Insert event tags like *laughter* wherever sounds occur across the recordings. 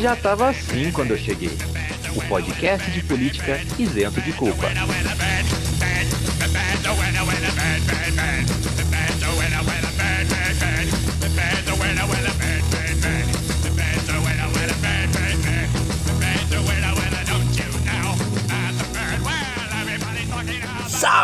Já tava assim quando eu cheguei. O podcast de política isento de culpa.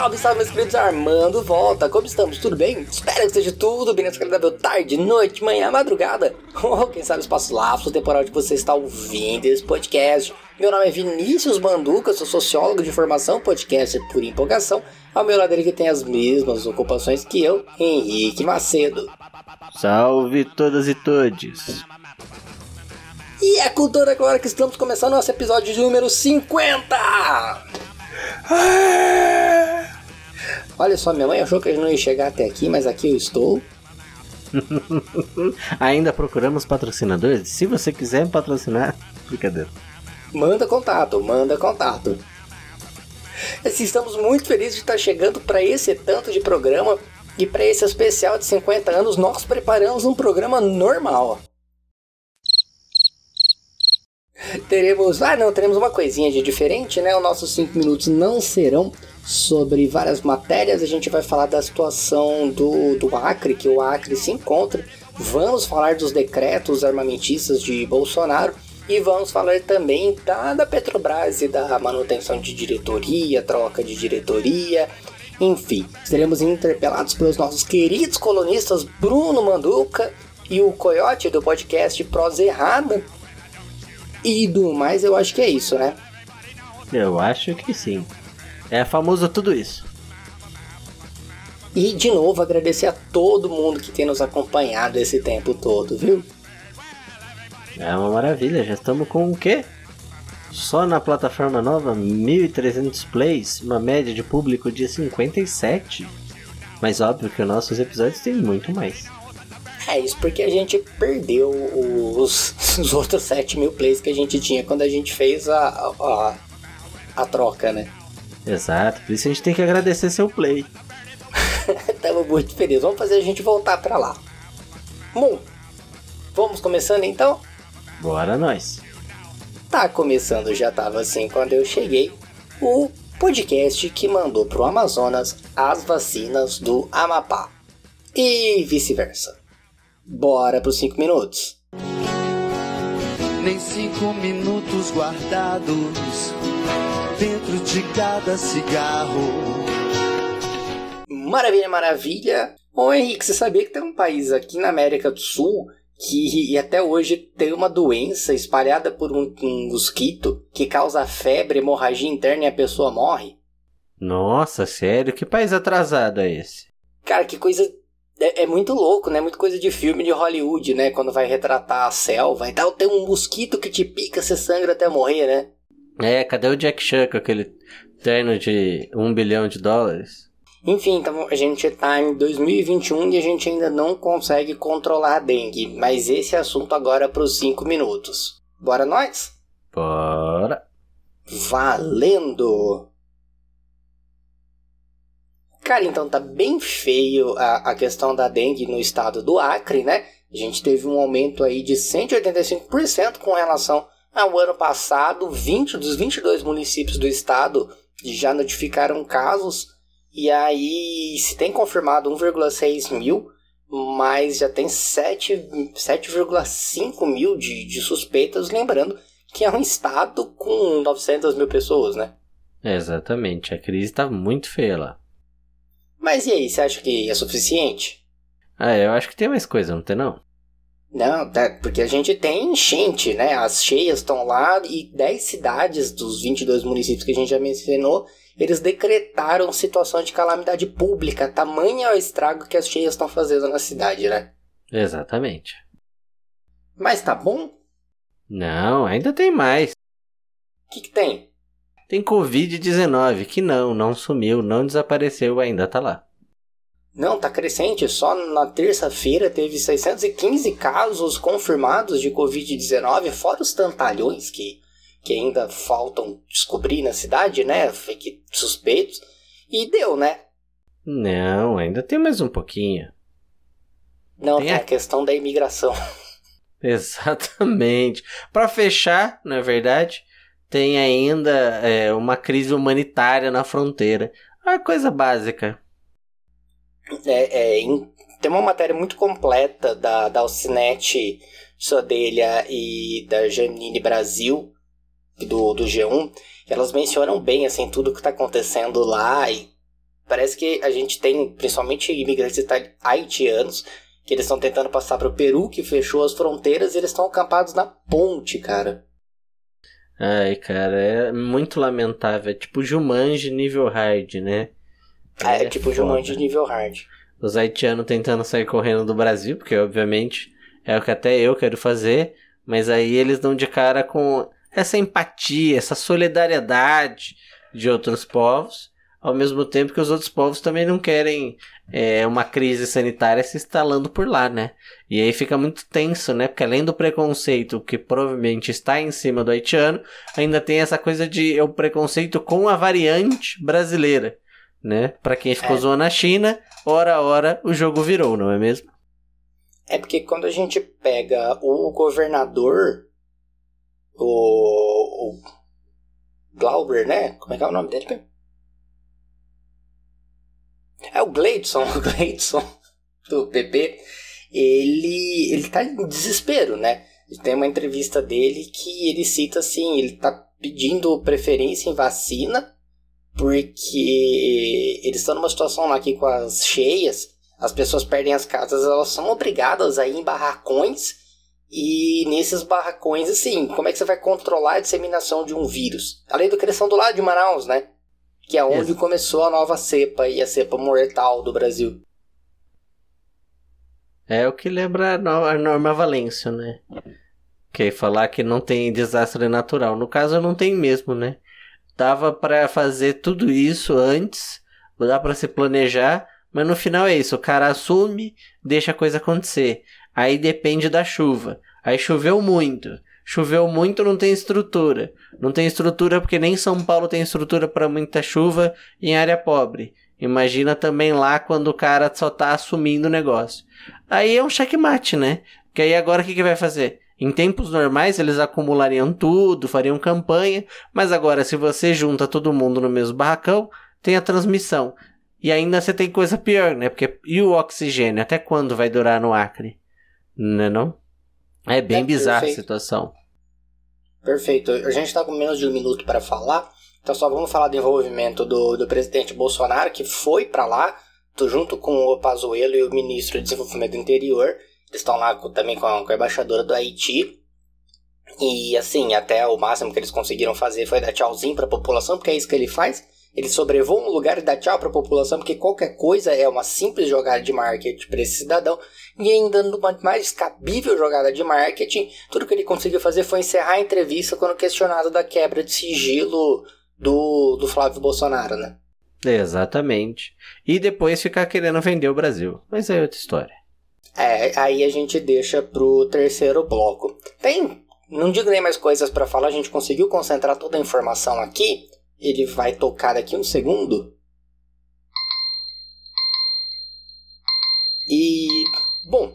Salve, salve, meus queridos Armando Volta, como estamos? Tudo bem? Espero que esteja tudo bem nessa agradável tarde, noite, manhã, madrugada. *laughs* Ou quem sabe espaço lapso temporal de que você está ouvindo esse podcast. Meu nome é Vinícius Manduca, sou sociólogo de formação, podcast por empolgação. Ao meu lado ele que tem as mesmas ocupações que eu, Henrique Macedo. Salve todas e todes. E é com toda agora que estamos começando nosso episódio de número 50 Olha só, minha mãe achou que a gente não ia chegar até aqui, mas aqui eu estou. *laughs* Ainda procuramos patrocinadores? Se você quiser me patrocinar, *laughs* brincadeira. Manda contato, manda contato. Assim, estamos muito felizes de estar chegando para esse tanto de programa e para esse especial de 50 anos nós preparamos um programa normal. Teremos, ah não, teremos uma coisinha de diferente, né? Os nossos 5 minutos não serão sobre várias matérias. A gente vai falar da situação do, do Acre, que o Acre se encontra. Vamos falar dos decretos armamentistas de Bolsonaro. E vamos falar também da, da Petrobras e da manutenção de diretoria, troca de diretoria. Enfim, seremos interpelados pelos nossos queridos colonistas Bruno Manduca e o Coyote do podcast Prosa Errada. E do mais, eu acho que é isso, né? Eu acho que sim. É famoso tudo isso. E de novo agradecer a todo mundo que tem nos acompanhado esse tempo todo, viu? É uma maravilha, já estamos com o quê? Só na plataforma nova, 1.300 plays, uma média de público de 57. Mas óbvio que os nossos episódios têm muito mais. É isso porque a gente perdeu os, *laughs* os outros 7 mil plays que a gente tinha quando a gente fez a, a, a troca, né? Exato, por isso a gente tem que agradecer seu play. *laughs* Tava muito feliz. Vamos fazer a gente voltar para lá. Bom, vamos começando então? Bora nós. Tá começando, já tava assim quando eu cheguei. O podcast que mandou pro Amazonas as vacinas do Amapá. E vice-versa. Bora pros 5 minutos. Nem cinco minutos guardados dentro de cada cigarro. Maravilha, maravilha. Ô Henrique, você sabia que tem um país aqui na América do Sul que até hoje tem uma doença espalhada por um, um mosquito que causa febre, hemorragia interna e a pessoa morre? Nossa, sério? Que país atrasado é esse? Cara, que coisa. É, é muito louco, né? Muito coisa de filme de Hollywood, né? Quando vai retratar a selva e tal, tem um mosquito que te pica, você sangra até morrer, né? É, cadê o Jack Chan com aquele terno de um bilhão de dólares? Enfim, então a gente tá em 2021 e a gente ainda não consegue controlar a dengue, mas esse assunto agora é pros 5 minutos. Bora nós? Bora! Valendo! Cara, então tá bem feio a, a questão da dengue no estado do Acre, né? A gente teve um aumento aí de 185% com relação ao ano passado. 20 dos 22 municípios do estado já notificaram casos. E aí se tem confirmado 1,6 mil, mas já tem 7,5 mil de, de suspeitas. Lembrando que é um estado com 900 mil pessoas, né? Exatamente, a crise tá muito feia lá. Mas e aí, você acha que é suficiente? Ah, eu acho que tem mais coisa, não tem não? Não, tá, porque a gente tem enchente, né? As cheias estão lá e 10 cidades dos 22 municípios que a gente já mencionou, eles decretaram situação de calamidade pública. Tamanho é o estrago que as cheias estão fazendo na cidade, né? Exatamente. Mas tá bom? Não, ainda tem mais. O que, que tem? Tem Covid-19, que não, não sumiu, não desapareceu, ainda tá lá. Não, tá crescente. Só na terça-feira teve 615 casos confirmados de Covid-19, fora os tantalhões que, que ainda faltam descobrir na cidade, né? Que suspeitos. E deu, né? Não, ainda tem mais um pouquinho. Não, tem, tem a... a questão da imigração. *laughs* Exatamente. Para fechar, na é verdade, tem ainda é, uma crise humanitária na fronteira. Uma coisa básica. É, é, tem uma matéria muito completa da, da Alcinete Sodelha e da Janine Brasil, do, do G1, elas mencionam bem assim tudo que está acontecendo lá e parece que a gente tem principalmente imigrantes haitianos que eles estão tentando passar para o Peru que fechou as fronteiras e eles estão acampados na ponte, cara. Ai, cara, é muito lamentável. É tipo Jumanji nível hard, né? É, é tipo. Jumanji nível hard. Os haitianos tentando sair correndo do Brasil, porque obviamente é o que até eu quero fazer, mas aí eles dão de cara com essa empatia, essa solidariedade de outros povos, ao mesmo tempo que os outros povos também não querem é, uma crise sanitária se instalando por lá, né? E aí fica muito tenso, né? Porque além do preconceito que provavelmente está em cima do haitiano, ainda tem essa coisa de é o preconceito com a variante brasileira, né? Para quem ficou é. zoando a China, hora a hora o jogo virou, não é mesmo? É porque quando a gente pega o governador, o, o Glauber, né? Como é que é o nome dele? É o Gleidson, *laughs* o Gleidson do PP. Ele, ele tá em desespero, né? Tem uma entrevista dele que ele cita assim, ele tá pedindo preferência em vacina porque eles estão numa situação lá que com as cheias, as pessoas perdem as casas, elas são obrigadas a ir em barracões e nesses barracões, assim, como é que você vai controlar a disseminação de um vírus? Além do que eles são do lado de Manaus, né? Que é onde Exato. começou a nova cepa e a cepa mortal do Brasil. É o que lembra a Norma Valência, né? Que é falar que não tem desastre natural. No caso, não tem mesmo, né? Dava para fazer tudo isso antes, dá para se planejar, mas no final é isso. O cara assume, deixa a coisa acontecer. Aí depende da chuva. Aí choveu muito. Choveu muito, não tem estrutura. Não tem estrutura porque nem São Paulo tem estrutura para muita chuva em área pobre. Imagina também lá quando o cara só tá assumindo o negócio. Aí é um checkmate, né? Porque aí agora o que, que vai fazer? Em tempos normais eles acumulariam tudo, fariam campanha, mas agora se você junta todo mundo no mesmo barracão, tem a transmissão. E ainda você tem coisa pior, né? Porque e o oxigênio? Até quando vai durar no Acre? Não é não? É bem é, bizarra a situação. Perfeito. A gente está com menos de um minuto para falar, então só vamos falar do envolvimento do, do presidente Bolsonaro, que foi para lá, junto com o Pazuello e o ministro de Desenvolvimento do Interior. Eles estão lá também com a, com a embaixadora do Haiti. E assim, até o máximo que eles conseguiram fazer foi dar tchauzinho para a população, porque é isso que ele faz. Ele sobrevoa um lugar e dá tchau para a população, porque qualquer coisa é uma simples jogada de marketing para esse cidadão. E ainda numa mais cabível jogada de marketing, tudo que ele conseguiu fazer foi encerrar a entrevista quando questionado da quebra de sigilo do, do Flávio Bolsonaro, né? Exatamente. E depois ficar querendo vender o Brasil. Mas é outra história. É, aí a gente deixa pro terceiro bloco. Tem, não digo nem mais coisas para falar, a gente conseguiu concentrar toda a informação aqui. Ele vai tocar aqui um segundo. E, bom,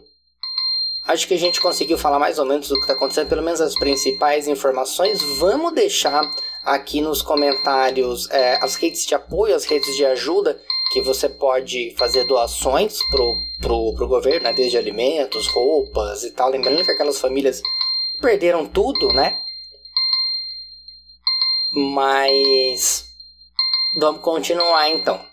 acho que a gente conseguiu falar mais ou menos do que está acontecendo, pelo menos as principais informações. Vamos deixar aqui nos comentários é, as redes de apoio, as redes de ajuda, que você pode fazer doações pro, pro, pro governo, né? desde alimentos, roupas e tal. Lembrando que aquelas famílias perderam tudo, né? Mas vamos continuar então.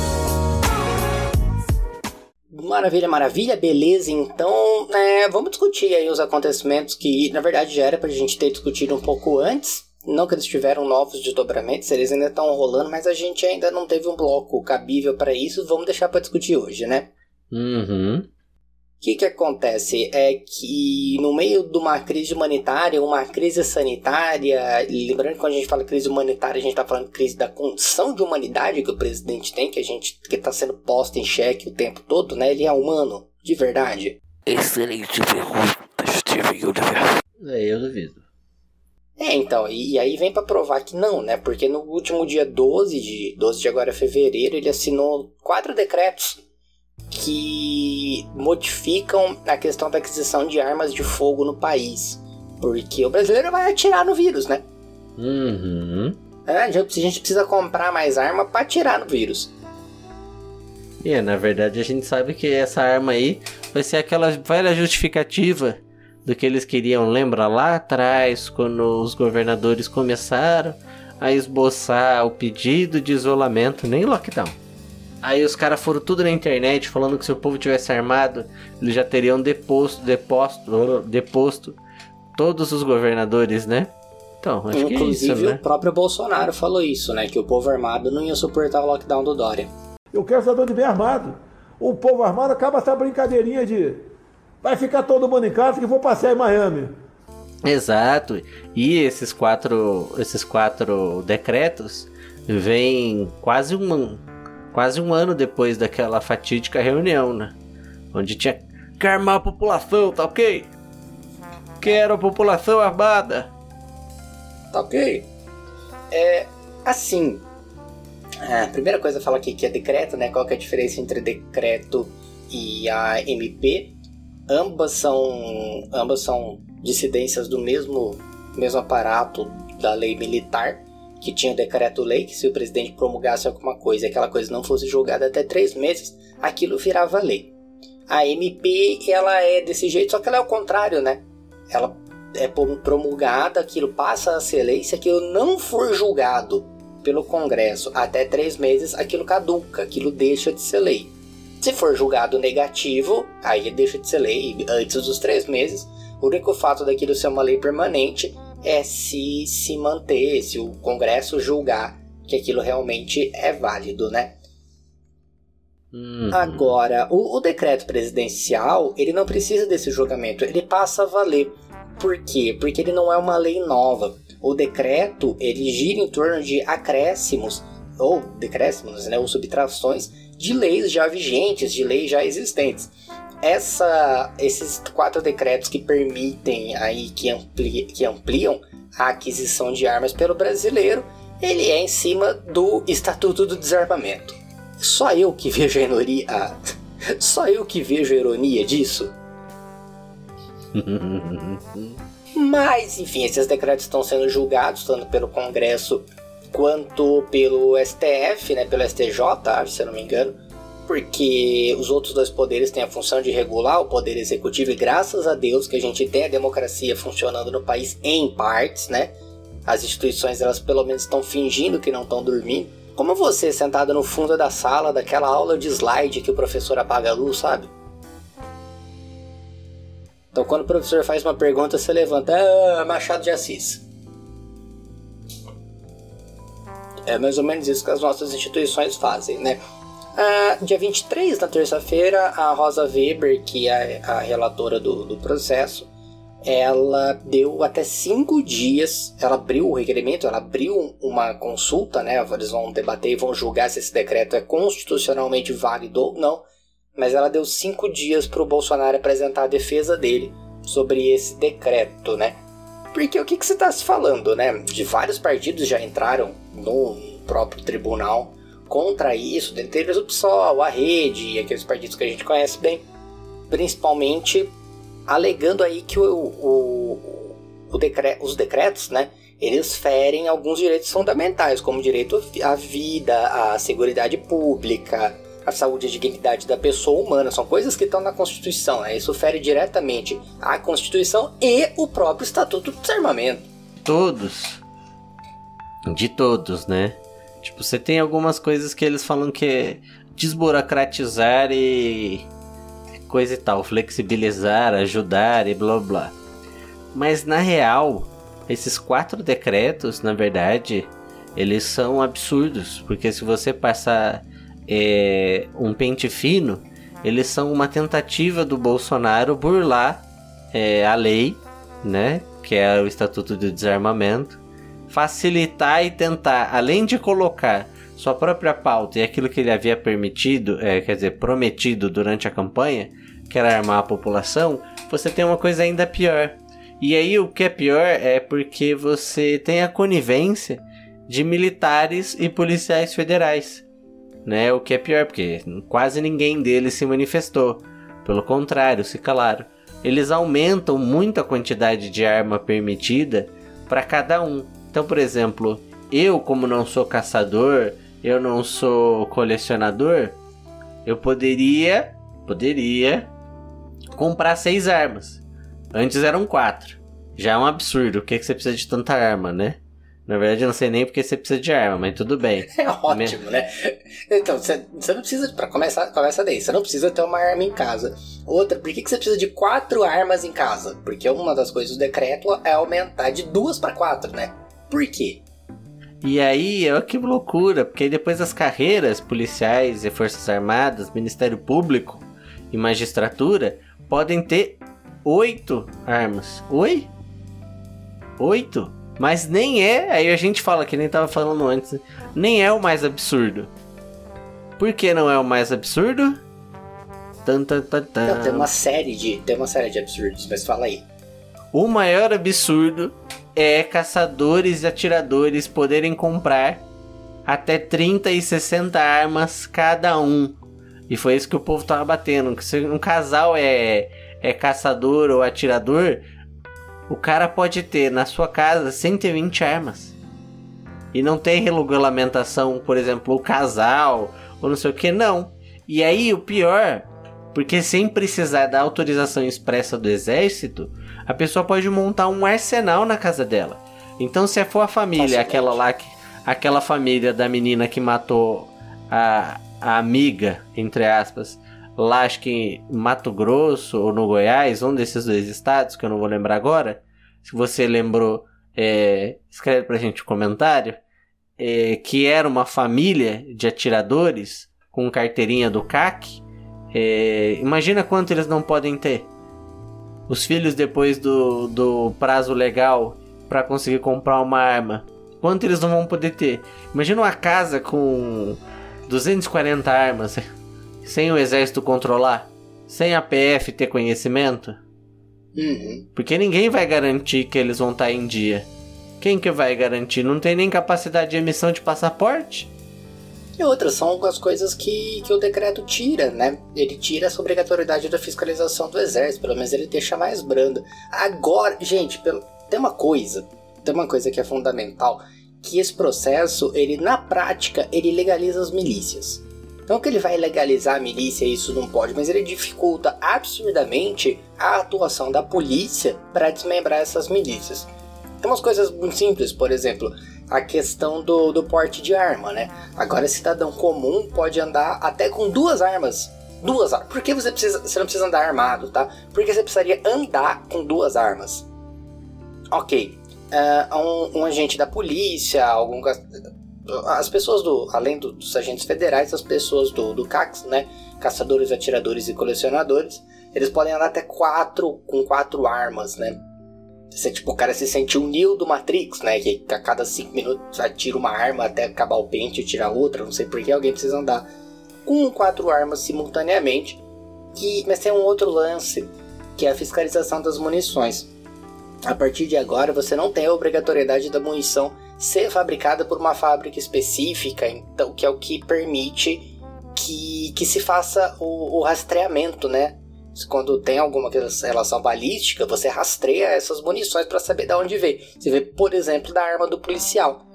Maravilha, maravilha, beleza. Então, é, vamos discutir aí os acontecimentos que, na verdade, já era pra gente ter discutido um pouco antes. Não que eles tiveram novos desdobramentos, eles ainda estão rolando, mas a gente ainda não teve um bloco cabível para isso. Vamos deixar para discutir hoje, né? Uhum. Que, que acontece? É que no meio de uma crise humanitária, uma crise sanitária, lembrando que quando a gente fala crise humanitária, a gente está falando crise da condição de humanidade que o presidente tem, que a gente que está sendo posta em xeque o tempo todo, né? Ele é humano, de verdade. Excelente pergunta, Steven Universo. É, eu duvido. É, então, e, e aí vem para provar que não, né? Porque no último dia 12 de 12 de agora fevereiro, ele assinou quatro decretos que modificam a questão da aquisição de armas de fogo no país. Porque o brasileiro vai atirar no vírus, né? Uhum. É, a gente precisa comprar mais arma para atirar no vírus. E é, na verdade a gente sabe que essa arma aí vai ser aquela velha justificativa do que eles queriam. Lembra lá atrás, quando os governadores começaram a esboçar o pedido de isolamento, nem lockdown. Aí os caras foram tudo na internet falando que se o povo tivesse armado, eles já teriam deposto, deposto, deposto todos os governadores, né? Então, acho Inclusive, que é isso, né? o próprio Bolsonaro falou isso, né? Que o povo armado não ia suportar o lockdown do Dória. Eu quero cidadão bem armado. O povo armado acaba essa brincadeirinha de vai ficar todo mundo em casa que vou passear em Miami. Exato. E esses quatro, esses quatro decretos vêm quase um, quase um ano depois daquela fatídica reunião, né? Onde tinha que armar a população, tá ok? Quero a população armada. Tá ok? É. Assim. A primeira coisa fala aqui que é decreto, né? Qual que é a diferença entre decreto e a MP? Ambas são. Ambas são dissidências do mesmo, mesmo aparato da lei militar, que tinha decreto-lei, que se o presidente promulgasse alguma coisa e aquela coisa não fosse julgada até três meses, aquilo virava lei. A MP, ela é desse jeito, só que ela é o contrário, né? Ela é promulgada, aquilo passa a ser lei, se aquilo não for julgado pelo Congresso até três meses, aquilo caduca, aquilo deixa de ser lei. Se for julgado negativo, aí deixa de ser lei antes dos três meses. O único fato daquilo ser uma lei permanente é se se manter, se o Congresso julgar que aquilo realmente é válido, né? Uhum. Agora, o, o, decreto presidencial, ele não precisa desse julgamento, ele passa a valer. Por quê? Porque ele não é uma lei nova. O decreto, ele gira em torno de acréscimos, ou decréscimos, né, ou subtrações, de leis já vigentes, de leis já existentes. Essa, esses quatro decretos que permitem aí, que, ampli, que ampliam a aquisição de armas pelo brasileiro, ele é em cima do Estatuto do Desarmamento. Só eu que vejo a ironia. Ah, *laughs* só eu que vejo a ironia disso. *laughs* Mas, enfim, esses decretos estão sendo julgados tanto pelo Congresso quanto pelo STF, né, pelo STJ, se eu não me engano, porque os outros dois poderes têm a função de regular o poder executivo e graças a Deus que a gente tem a democracia funcionando no país em partes, né? As instituições elas pelo menos estão fingindo que não estão dormindo. Como você sentado no fundo da sala daquela aula de slide que o professor apaga a luz, sabe? Então quando o professor faz uma pergunta, você levanta, ah, Machado de Assis. É mais ou menos isso que as nossas instituições fazem, né? Ah, dia 23, na terça-feira, a Rosa Weber, que é a relatora do, do processo, ela deu até cinco dias, ela abriu o requerimento, ela abriu uma consulta, né? Eles vão debater e vão julgar se esse decreto é constitucionalmente válido ou não. Mas ela deu cinco dias para o Bolsonaro apresentar a defesa dele sobre esse decreto, né? Porque o que, que você está se falando, né? De vários partidos já entraram no próprio tribunal contra isso, dentre eles o PSOL, a Rede e aqueles partidos que a gente conhece bem, principalmente alegando aí que o, o, o decre os decretos, né, eles ferem alguns direitos fundamentais, como o direito à vida, à segurança pública, à saúde e dignidade da pessoa humana. São coisas que estão na Constituição. Né? Isso fere diretamente à Constituição e o próprio Estatuto do Desarmamento. Todos. De todos, né? Tipo, você tem algumas coisas que eles falam que é desburocratizar e coisa e tal, flexibilizar, ajudar e blá blá. Mas na real, esses quatro decretos, na verdade, eles são absurdos, porque se você passar é, um pente fino, eles são uma tentativa do Bolsonaro burlar é, a lei, né? Que é o Estatuto de Desarmamento, facilitar e tentar, além de colocar sua própria pauta e aquilo que ele havia permitido, é, quer dizer, prometido durante a campanha, que era armar a população, você tem uma coisa ainda pior. E aí o que é pior é porque você tem a conivência de militares e policiais federais. Né? O que é pior, porque quase ninguém deles se manifestou. Pelo contrário, se calaram. Eles aumentam muito a quantidade de arma permitida para cada um. Então, por exemplo, eu, como não sou caçador, eu não sou colecionador, eu poderia, poderia comprar seis armas. Antes eram quatro. Já é um absurdo. O que, é que você precisa de tanta arma, né? Na verdade, eu não sei nem porque você precisa de arma, mas tudo bem. *laughs* É ótimo, né? Então, você, não precisa, para começar, começa daí, você não precisa ter uma arma em casa. Outra, por que, que você precisa de quatro armas em casa? Porque uma das coisas do decreto é aumentar de duas para quatro, né? Por quê? E aí, olha que loucura, porque depois as carreiras policiais e forças armadas, Ministério Público e magistratura podem ter oito armas. Oi? Oito? Mas nem é, aí a gente fala que nem tava falando antes, nem é o mais absurdo. Por que não é o mais absurdo? Tan, tan, tan, tan. Não, tem uma série de, tem uma série de absurdos, mas fala aí. O maior absurdo é caçadores e atiradores poderem comprar até 30 e 60 armas cada um. E foi isso que o povo tava batendo. Se um casal é, é caçador ou atirador, o cara pode ter na sua casa 120 armas. E não tem regulamentação, por exemplo, o casal ou não sei o que, não. E aí o pior, porque sem precisar da autorização expressa do exército, a pessoa pode montar um arsenal na casa dela. Então, se for a família, aquela lá, que, aquela família da menina que matou a, a amiga, entre aspas, lá acho que em Mato Grosso ou no Goiás, um desses dois estados, que eu não vou lembrar agora. Se você lembrou, é, escreve pra gente um comentário. É, que era uma família de atiradores com carteirinha do CAC. É, imagina quanto eles não podem ter. Os filhos, depois do, do prazo legal para conseguir comprar uma arma, quanto eles não vão poder ter? Imagina uma casa com 240 armas *laughs* sem o exército controlar, sem a PF ter conhecimento? Uhum. Porque ninguém vai garantir que eles vão estar tá em dia. Quem que vai garantir? Não tem nem capacidade de emissão de passaporte? E outras são as coisas que, que o decreto tira, né? Ele tira essa obrigatoriedade da fiscalização do exército, pelo menos ele deixa mais brando. Agora, gente, tem uma coisa, tem uma coisa que é fundamental, que esse processo, ele na prática, ele legaliza as milícias. Não que ele vai legalizar a milícia, isso não pode, mas ele dificulta absurdamente a atuação da polícia para desmembrar essas milícias. Tem umas coisas muito simples, por exemplo, a questão do, do porte de arma, né? Agora, cidadão comum pode andar até com duas armas. Duas armas. Por que você, precisa, você não precisa andar armado, tá? Porque você precisaria andar com duas armas. Ok. Uh, um, um agente da polícia, algum as pessoas do, além do, dos agentes federais, as pessoas do, do CACS, né, caçadores, atiradores e colecionadores, eles podem andar até quatro, com quatro armas, né. Você, tipo, o cara se sente o Neo do Matrix, né, que a cada cinco minutos atira uma arma até acabar o pente e tira outra, não sei por que alguém precisa andar com quatro armas simultaneamente, que, mas tem um outro lance, que é a fiscalização das munições. A partir de agora, você não tem a obrigatoriedade da munição ser fabricada por uma fábrica específica, então que é o que permite que, que se faça o, o rastreamento, né? Quando tem alguma relação balística, você rastreia essas munições para saber de onde veio. Você vê, por exemplo, da arma do policial.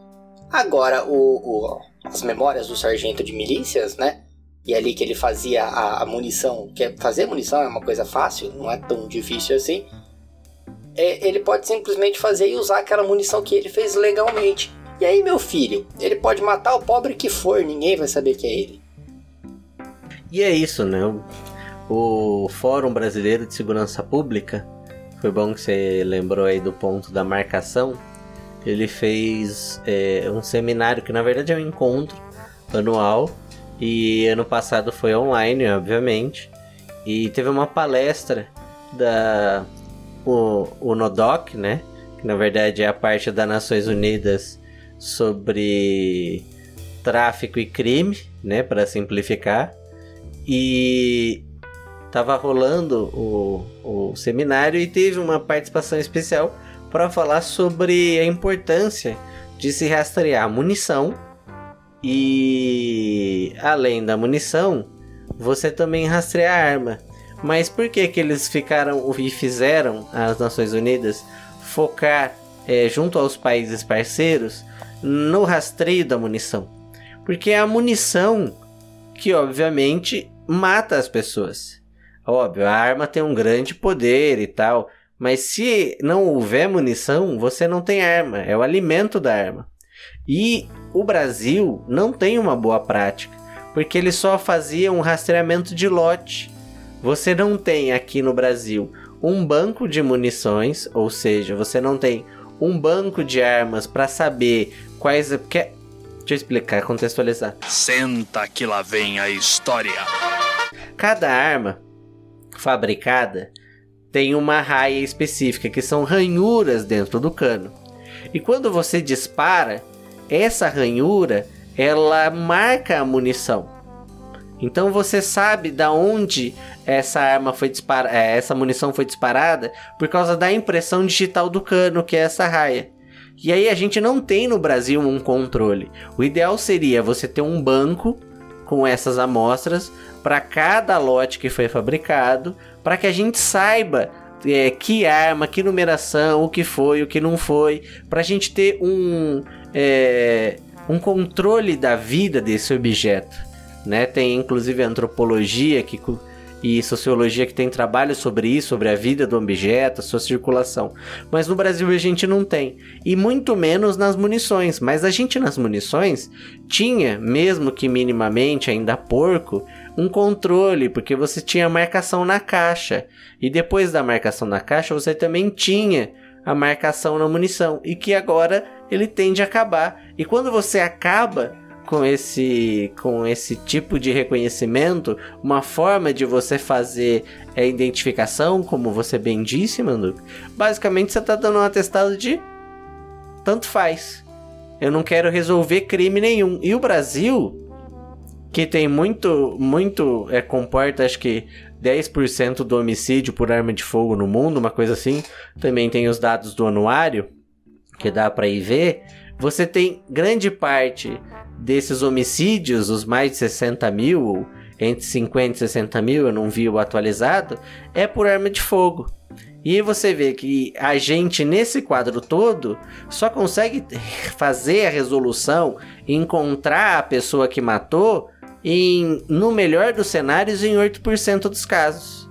Agora, o, o, as memórias do sargento de milícias, né? E ali que ele fazia a, a munição, que é, fazer munição é uma coisa fácil, não é tão difícil assim é, ele pode simplesmente fazer e usar aquela munição que ele fez legalmente. E aí, meu filho, ele pode matar o pobre que for, ninguém vai saber que é ele. E é isso, né? O Fórum Brasileiro de Segurança Pública, foi bom que você lembrou aí do ponto da marcação. Ele fez é, um seminário que na verdade é um encontro anual e ano passado foi online, obviamente. e teve uma palestra da o, o NODOC, né? Que na verdade é a parte das Nações Unidas sobre tráfico e crime, né? Para simplificar. E tava rolando o, o seminário e teve uma participação especial para falar sobre a importância de se rastrear munição e além da munição, você também rastreia a arma. Mas por que que eles ficaram e fizeram as Nações Unidas focar é, junto aos países parceiros no rastreio da munição? Porque é a munição que obviamente mata as pessoas. Óbvio, a arma tem um grande poder e tal, mas se não houver munição, você não tem arma, é o alimento da arma. E o Brasil não tem uma boa prática, porque ele só fazia um rastreamento de lote. Você não tem aqui no Brasil um banco de munições, ou seja, você não tem um banco de armas para saber quais. Porque... Deixa eu explicar, contextualizar. Senta que lá vem a história. Cada arma fabricada tem uma raia específica, que são ranhuras dentro do cano. E quando você dispara, essa ranhura ela marca a munição. Então você sabe da onde essa arma foi disparada, é, essa munição foi disparada por causa da impressão digital do cano, que é essa raia. E aí a gente não tem no Brasil um controle. O ideal seria você ter um banco com essas amostras para cada lote que foi fabricado, para que a gente saiba é, que arma, que numeração, o que foi, o que não foi, para a gente ter um, é, um controle da vida desse objeto. Né? Tem inclusive antropologia que, e sociologia que tem trabalho sobre isso, sobre a vida do objeto, sua circulação. Mas no Brasil a gente não tem. E muito menos nas munições. Mas a gente nas munições tinha, mesmo que minimamente ainda porco, um controle, porque você tinha marcação na caixa. E depois da marcação na caixa, você também tinha a marcação na munição. E que agora ele tende a acabar. E quando você acaba com esse com esse tipo de reconhecimento, uma forma de você fazer a identificação, como você bem disse, Manduca, basicamente você está dando um atestado de tanto faz. Eu não quero resolver crime nenhum. E o Brasil, que tem muito, muito, é, comporta acho que 10% do homicídio por arma de fogo no mundo, uma coisa assim. Também tem os dados do anuário que dá para ir ver, você tem grande parte desses homicídios, os mais de 60 mil, entre 50 e 60 mil, eu não vi o atualizado, é por arma de fogo. E você vê que a gente, nesse quadro todo, só consegue *laughs* fazer a resolução, encontrar a pessoa que matou, em, no melhor dos cenários, em 8% dos casos.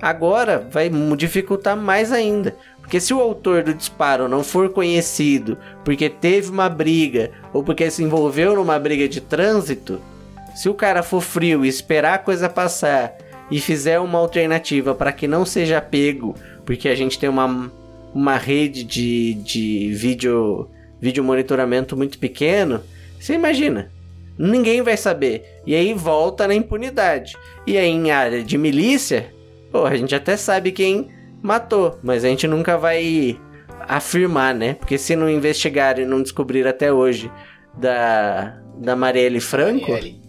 Agora vai dificultar mais ainda, porque se o autor do disparo não for conhecido porque teve uma briga ou porque se envolveu numa briga de trânsito, se o cara for frio e esperar a coisa passar e fizer uma alternativa para que não seja pego, porque a gente tem uma, uma rede de, de vídeo, vídeo monitoramento muito pequeno, você imagina, ninguém vai saber. E aí volta na impunidade. E aí em área de milícia, pô, a gente até sabe quem matou, mas a gente nunca vai afirmar, né? Porque se não investigar e não descobrir até hoje da, da Marielle Franco, Marielle.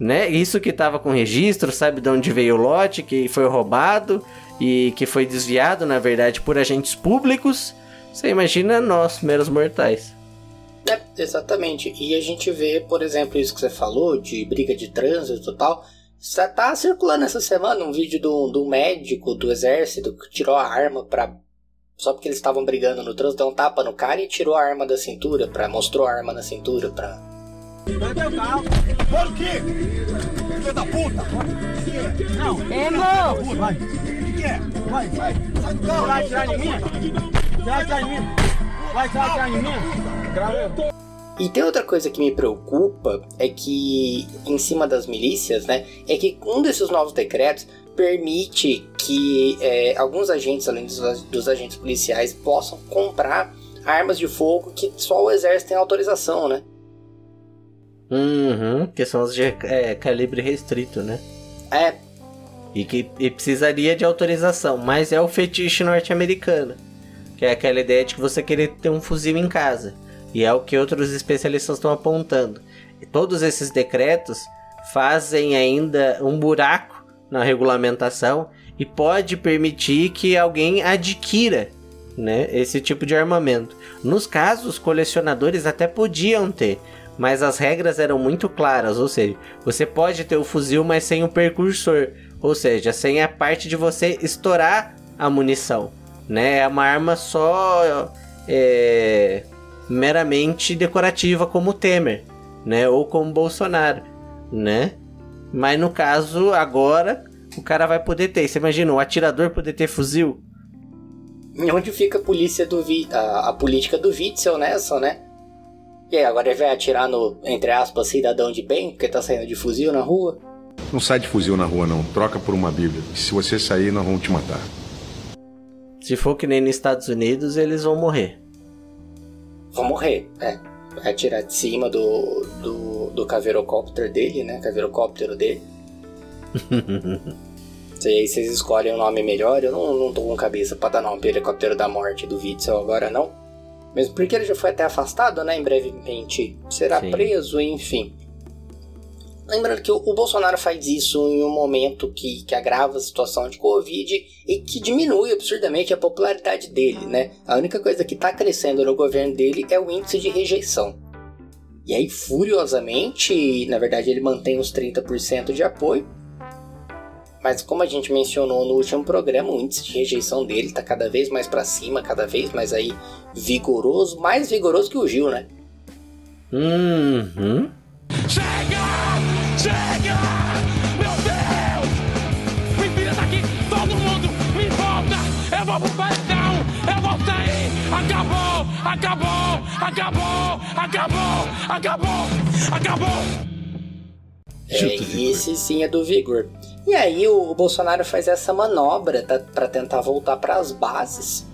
né? Isso que tava com registro, sabe de onde veio o lote, que foi roubado e que foi desviado, na verdade, por agentes públicos. Você imagina nós, meros mortais. É, exatamente. E a gente vê, por exemplo, isso que você falou, de briga de trânsito e tal Tá circulando essa semana um vídeo do, do médico do exército que tirou a arma pra. Só porque eles estavam brigando no trânsito, deu um tapa no cara e tirou a arma da cintura, pra, mostrou a arma na cintura pra. Por quê? Filho da puta! Não, é não! Vai! O que é? Vai, vai! Sai do carro! Vai atirar em mim? Vai atirar em mim? Vai atirar em mim? Grava e tem outra coisa que me preocupa é que, em cima das milícias, né, é que um desses novos decretos permite que é, alguns agentes, além dos, dos, agentes policiais, possam comprar armas de fogo que só o exército tem autorização, né? Uhum, que são as de é, calibre restrito, né? É. e que e precisaria de autorização, mas é o fetiche norte-americano, que é aquela ideia de que você querer ter um fuzil em casa, e é o que outros especialistas estão apontando. E todos esses decretos fazem ainda um buraco na regulamentação e pode permitir que alguém adquira né, esse tipo de armamento. Nos casos, colecionadores até podiam ter, mas as regras eram muito claras, ou seja, você pode ter o fuzil, mas sem o percursor, ou seja, sem a parte de você estourar a munição, né? É uma arma só é, meramente decorativa, como o Temer, né? Ou como Bolsonaro, né? Mas no caso agora o cara vai poder ter. Você imagina o atirador poder ter fuzil? Onde fica a polícia do Vi, a, a política do Witzel nessa, né? E aí, agora ele vai atirar no, entre aspas, cidadão de bem, porque tá saindo de fuzil na rua? Não sai de fuzil na rua, não. Troca por uma Bíblia. Se você sair, nós vamos te matar. Se for que nem nos Estados Unidos, eles vão morrer. Vão morrer, é. Vai atirar de cima do, do, do caveirocóptero dele, né? Caveirocóptero dele. *laughs* E aí vocês escolhem um nome melhor. Eu não, não tô com cabeça pra dar nome pro helicóptero da morte do Witzel agora, não. Mesmo porque ele já foi até afastado, né? Em brevemente será Sim. preso, enfim. Lembrando que o, o Bolsonaro faz isso em um momento que, que agrava a situação de Covid e que diminui absurdamente a popularidade dele, né? A única coisa que tá crescendo no governo dele é o índice de rejeição. E aí, furiosamente, na verdade, ele mantém os 30% de apoio. Mas como a gente mencionou no último programa, o índice de rejeição dele tá cada vez mais pra cima, cada vez mais aí vigoroso, mais vigoroso que o Gil, né? Uhum. Chega! Chega! Meu Deus! Me tira daqui! Todo mundo me volta! Eu vou pro paredão! Eu vou sair! Acabou! Acabou! Acabou! Acabou! Acabou! Acabou! É, e esse sim é do Vigor. E aí o, o Bolsonaro faz essa manobra tá, para tentar voltar para as bases.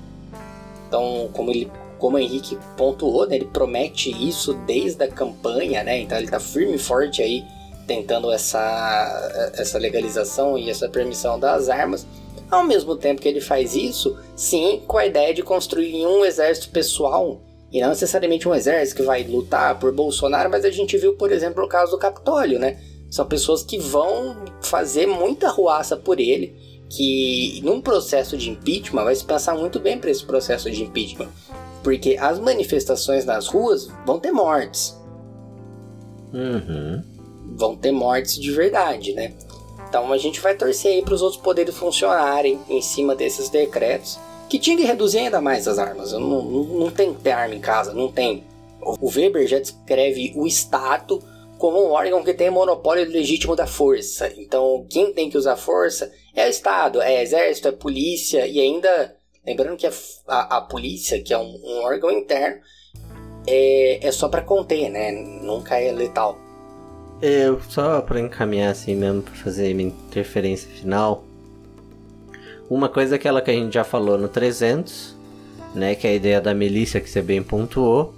Então, como ele, como o Henrique pontuou, né, ele promete isso desde a campanha, né? Então ele tá firme e forte aí tentando essa essa legalização e essa permissão das armas. Ao mesmo tempo que ele faz isso, sim, com a ideia de construir um exército pessoal e não necessariamente um exército que vai lutar por Bolsonaro, mas a gente viu, por exemplo, o caso do Capitólio, né? São pessoas que vão fazer muita ruaça por ele, que num processo de impeachment vai se pensar muito bem para esse processo de impeachment, porque as manifestações nas ruas vão ter mortes, Uhum. Vão ter mortes de verdade, né? Então a gente vai torcer aí para os outros poderes funcionarem em cima desses decretos, que tinha que reduzir ainda mais as armas. Não, não, não tem que ter arma em casa, não tem. O Weber já descreve o Estado como um órgão que tem monopólio legítimo da força. Então, quem tem que usar força é o Estado, é exército, é polícia e ainda lembrando que a, a, a polícia, que é um, um órgão interno, é, é só para conter, né? Nunca é letal. Eu, só pra encaminhar assim mesmo, pra fazer minha interferência final. Uma coisa é aquela que a gente já falou no 300, né? Que é a ideia da milícia que você bem pontuou.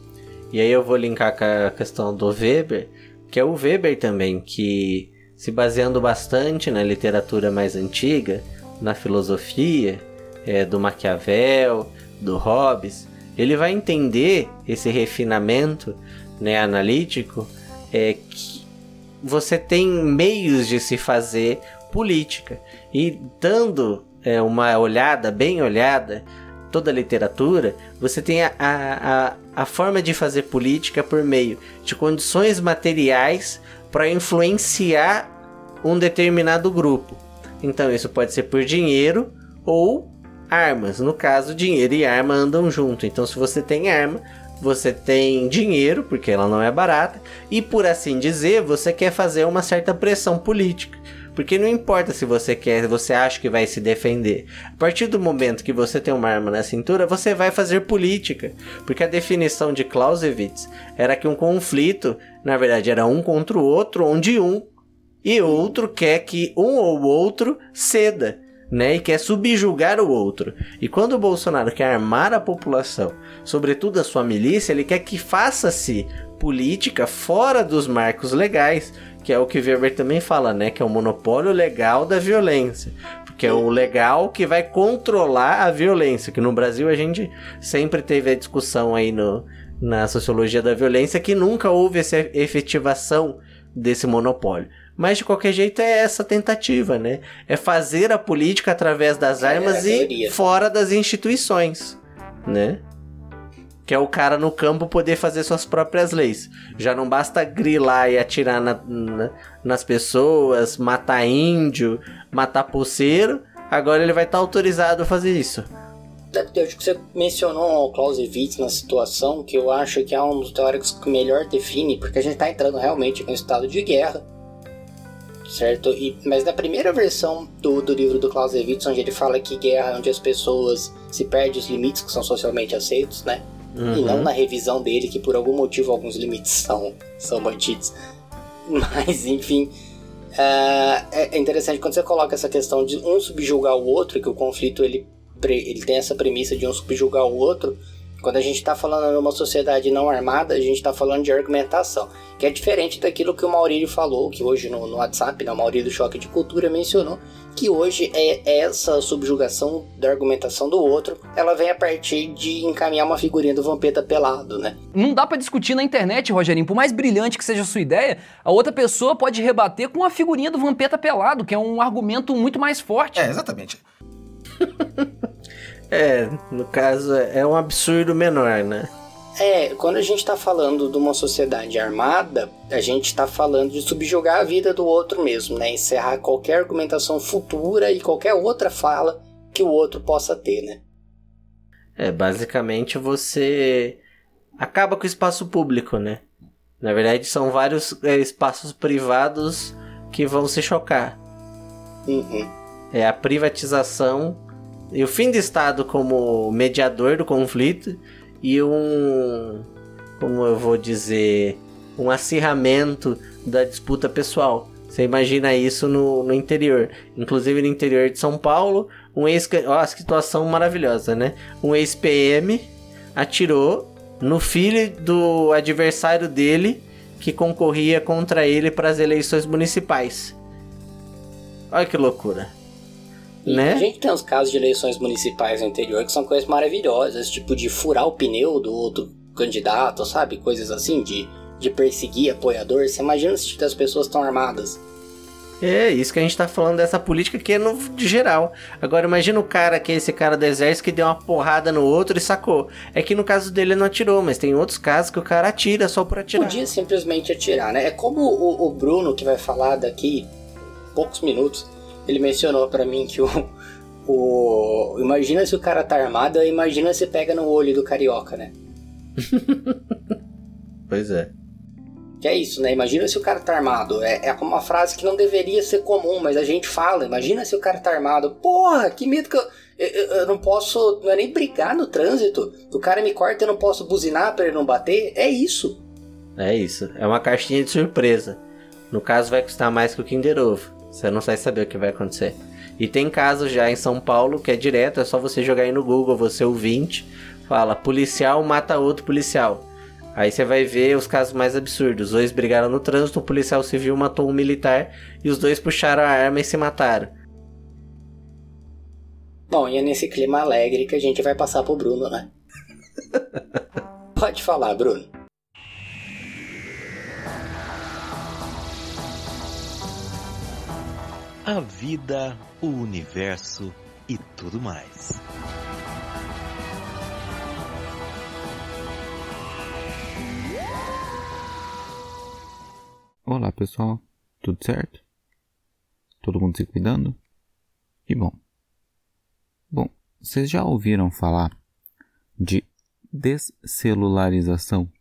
E aí eu vou linkar com a questão do Weber, que é o Weber também, que se baseando bastante na literatura mais antiga, na filosofia, é, do Maquiavel, do Hobbes, ele vai entender esse refinamento né, analítico é, que você tem meios de se fazer política. E dando é, uma olhada, bem olhada, toda a literatura, você tem a, a, a forma de fazer política por meio de condições materiais para influenciar um determinado grupo. Então isso pode ser por dinheiro ou armas. No caso, dinheiro e arma andam junto. Então se você tem arma, você tem dinheiro, porque ela não é barata, e por assim dizer, você quer fazer uma certa pressão política. Porque não importa se você quer, você acha que vai se defender. A partir do momento que você tem uma arma na cintura, você vai fazer política. Porque a definição de Clausewitz era que um conflito, na verdade, era um contra o outro, onde um e outro quer que um ou outro ceda. Né, e quer subjugar o outro. E quando o Bolsonaro quer armar a população, sobretudo a sua milícia, ele quer que faça-se política fora dos marcos legais, que é o que Weber também fala, né? Que é o monopólio legal da violência. Porque é o legal que vai controlar a violência. Que no Brasil a gente sempre teve a discussão aí no, na sociologia da violência que nunca houve essa efetivação desse monopólio. Mas de qualquer jeito é essa tentativa, né? É fazer a política através das É, armas e fora das instituições, né? Que é o cara no campo poder fazer suas próprias leis. Já não basta grilar e atirar na- na- nas pessoas, matar índio, matar pulseiro. Agora ele vai estar autorizado a fazer isso. Eu acho que você mencionou o Clausewitz na situação, que eu acho que é um dos teóricos que melhor define, porque a gente está entrando realmente em um estado de guerra, certo? E, mas na primeira versão do, do livro do Clausewitz, onde ele fala que guerra é onde as pessoas se perdem os limites que são socialmente aceitos, né? E não na revisão dele, que por algum motivo alguns limites *laughs* são, são mantidos. Mas, enfim, ah, é interessante quando você coloca essa questão de um subjugar o outro, que o conflito ele, ele tem essa premissa de um subjugar o outro. Quando a gente está falando numa sociedade não armada, a gente está falando de argumentação, que é diferente daquilo que o Maurílio falou, que hoje no, no WhatsApp, né, o Maurílio do Choque de Cultura mencionou, que hoje é essa subjugação da argumentação do outro, ela vem a partir de encaminhar uma figurinha do Vampeta pelado, né? Não dá pra discutir na internet, Rogerinho. Por mais brilhante que seja a sua ideia, a outra pessoa pode rebater com a figurinha do Vampeta pelado, que é um argumento muito mais forte. É, exatamente. *laughs* É, no caso é um absurdo menor, né? É, quando a gente tá falando de uma sociedade armada, a gente tá falando de subjugar a vida do outro mesmo, né? Encerrar qualquer argumentação futura e qualquer outra fala que o outro possa ter, né? É, basicamente você acaba com o espaço público, né? Na verdade, são vários é, espaços privados que vão se chocar. Uhum. É a privatização e o fim do Estado como mediador do conflito e um. Como eu vou dizer? Um acirramento da disputa pessoal. Você imagina isso no, no interior. Inclusive no interior de São Paulo, um ex. Ó, a situação maravilhosa, né? Um ex-PM atirou no filho do adversário dele que concorria contra ele para as eleições municipais. Olha que loucura. E Né? a gente tem uns casos de eleições municipais no interior que são coisas maravilhosas, tipo de furar o pneu do outro candidato, sabe? Coisas assim, de, de perseguir apoiador. Você imagina se as pessoas estão armadas. É, isso que a gente tá falando dessa política que é no, de geral. Agora imagina o cara que é esse cara do exército que deu uma porrada no outro e sacou. É que no caso dele ele não atirou, mas tem outros casos que o cara atira só por atirar. Podia simplesmente atirar, né? É como o, o Bruno, que vai falar daqui poucos minutos, ele mencionou pra mim que o, o. Imagina se o cara tá armado, imagina se pega no olho do carioca, né? *laughs* Pois é. Que é isso, né? Imagina se o cara tá armado. É, é uma frase que não deveria ser comum, mas a gente fala. Imagina se o cara tá armado. Porra, que medo que eu. Eu, eu- eu não posso. Não é nem brigar no trânsito. O cara me corta e eu não posso buzinar pra ele não bater. É isso. É isso. É uma caixinha de surpresa. No caso vai custar mais que o Kinder Ovo. Você não vai saber o que vai acontecer. E tem casos já em São Paulo que é direto, é só você jogar aí no Google, você ouvinte, fala policial mata outro policial. Aí você vai ver os casos mais absurdos. Os dois brigaram no trânsito, um policial civil matou um militar e os dois puxaram a arma e se mataram. Bom, e é nesse clima alegre que a gente vai passar pro Bruno, né? *laughs* Pode falar, Bruno. A vida, o universo e tudo mais. Olá pessoal, tudo certo? Todo mundo se cuidando? Que bom. Bom, vocês já ouviram falar de descelularização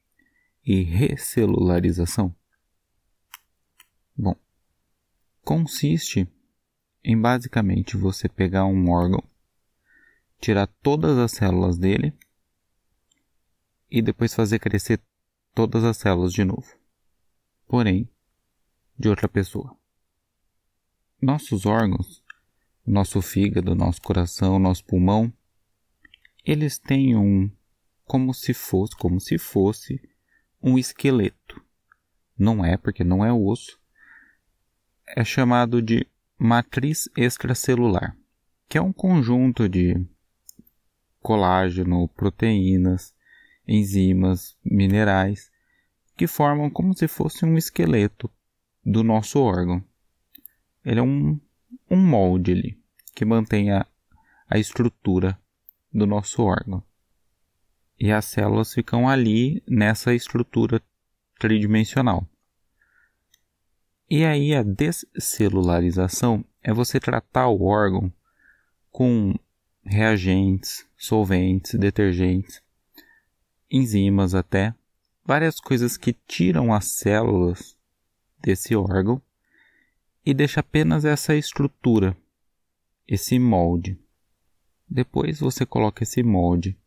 e recelularização? Bom, consiste em basicamente você pegar um órgão, tirar todas as células dele e depois fazer crescer todas as células de novo. Porém, de outra pessoa. Nossos órgãos, nosso fígado, nosso coração, nosso pulmão, eles têm um como se fosse, como se fosse um esqueleto. Não é, porque não é osso, é chamado de matriz extracelular, que é um conjunto de colágeno, proteínas, enzimas, minerais, que formam como se fosse um esqueleto do nosso órgão. Ele é um, um molde ali, que mantém a, a estrutura do nosso órgão. E as células ficam ali nessa estrutura tridimensional. E aí a descelularização é você tratar o órgão com reagentes, solventes, detergentes, enzimas até, várias coisas que tiram as células desse órgão e deixa apenas essa estrutura, esse molde. Depois você coloca esse molde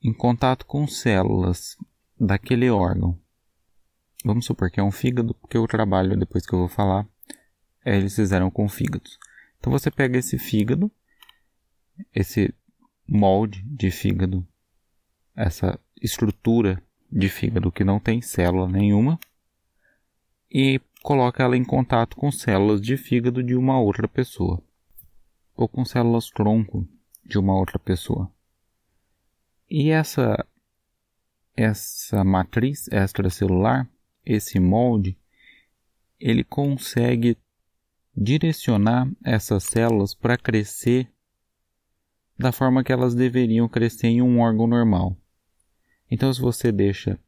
em contato com células daquele órgão. Vamos supor que é um fígado, porque o trabalho, depois que eu vou falar, é, eles fizeram com fígados. Então você pega esse fígado, esse molde de fígado, essa estrutura de fígado que não tem célula nenhuma, e coloca ela em contato com células de fígado de uma outra pessoa, ou com células tronco de uma outra pessoa. E essa essa matriz extracelular, esse molde, ele consegue direcionar essas células para crescer da forma que elas deveriam crescer em um órgão normal. Então, se você deixa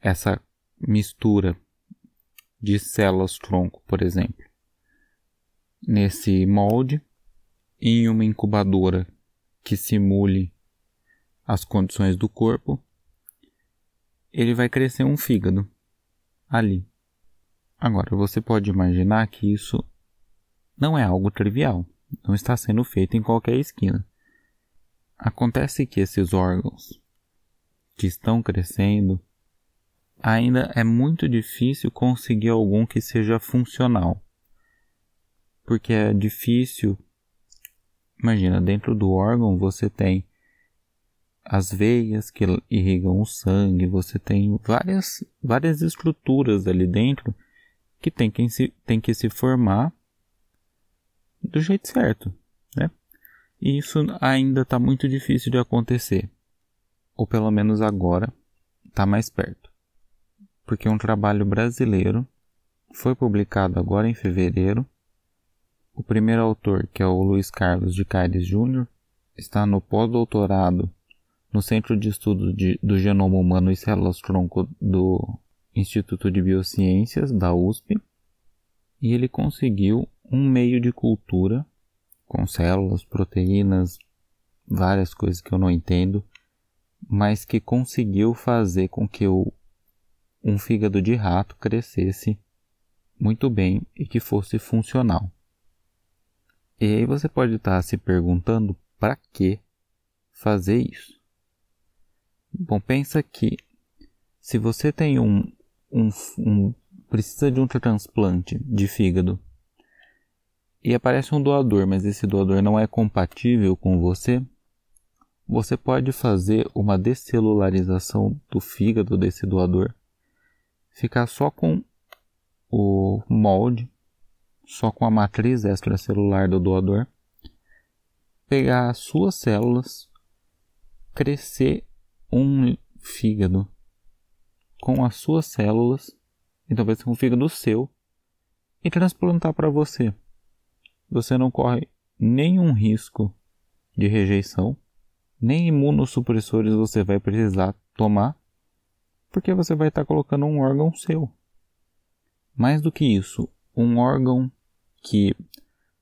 essa mistura de células tronco, por exemplo, nesse molde, em uma incubadora que simule as condições do corpo, ele vai crescer um fígado ali. Agora, você pode imaginar que isso não é algo trivial, não está sendo feito em qualquer esquina. Acontece que esses órgãos que estão crescendo, ainda é muito difícil conseguir algum que seja funcional. Porque é difícil. Imagina, dentro do órgão você tem as veias que irrigam o sangue, você tem várias, várias estruturas ali dentro que tem que se, tem que se formar do jeito certo, né? E isso ainda está muito difícil de acontecer ou pelo menos agora, está mais perto. Porque um trabalho brasileiro foi publicado agora em fevereiro. O primeiro autor, que é o Luiz Carlos de Caires Júnior, está no pós-doutorado no Centro de Estudos de, do Genoma Humano e Células-Tronco do Instituto de Biociências, da USP, e ele conseguiu um meio de cultura com células, proteínas, várias coisas que eu não entendo, mas que conseguiu fazer com que o, um fígado de rato crescesse muito bem e que fosse funcional. E aí você pode estar se perguntando para que fazer isso. Bom, pensa que se você tem um, um, um precisa de um transplante de fígado e aparece um doador, mas esse doador não é compatível com você, você pode fazer uma descelularização do fígado desse doador, ficar só com o molde, só com a matriz extracelular do doador, pegar as suas células, crescer um fígado com as suas células, então vai ser um fígado seu, e transplantar para você. Você não corre nenhum risco de rejeição nem imunossupressores você vai precisar tomar, porque você vai estar colocando um órgão seu. Mais do que isso, um órgão que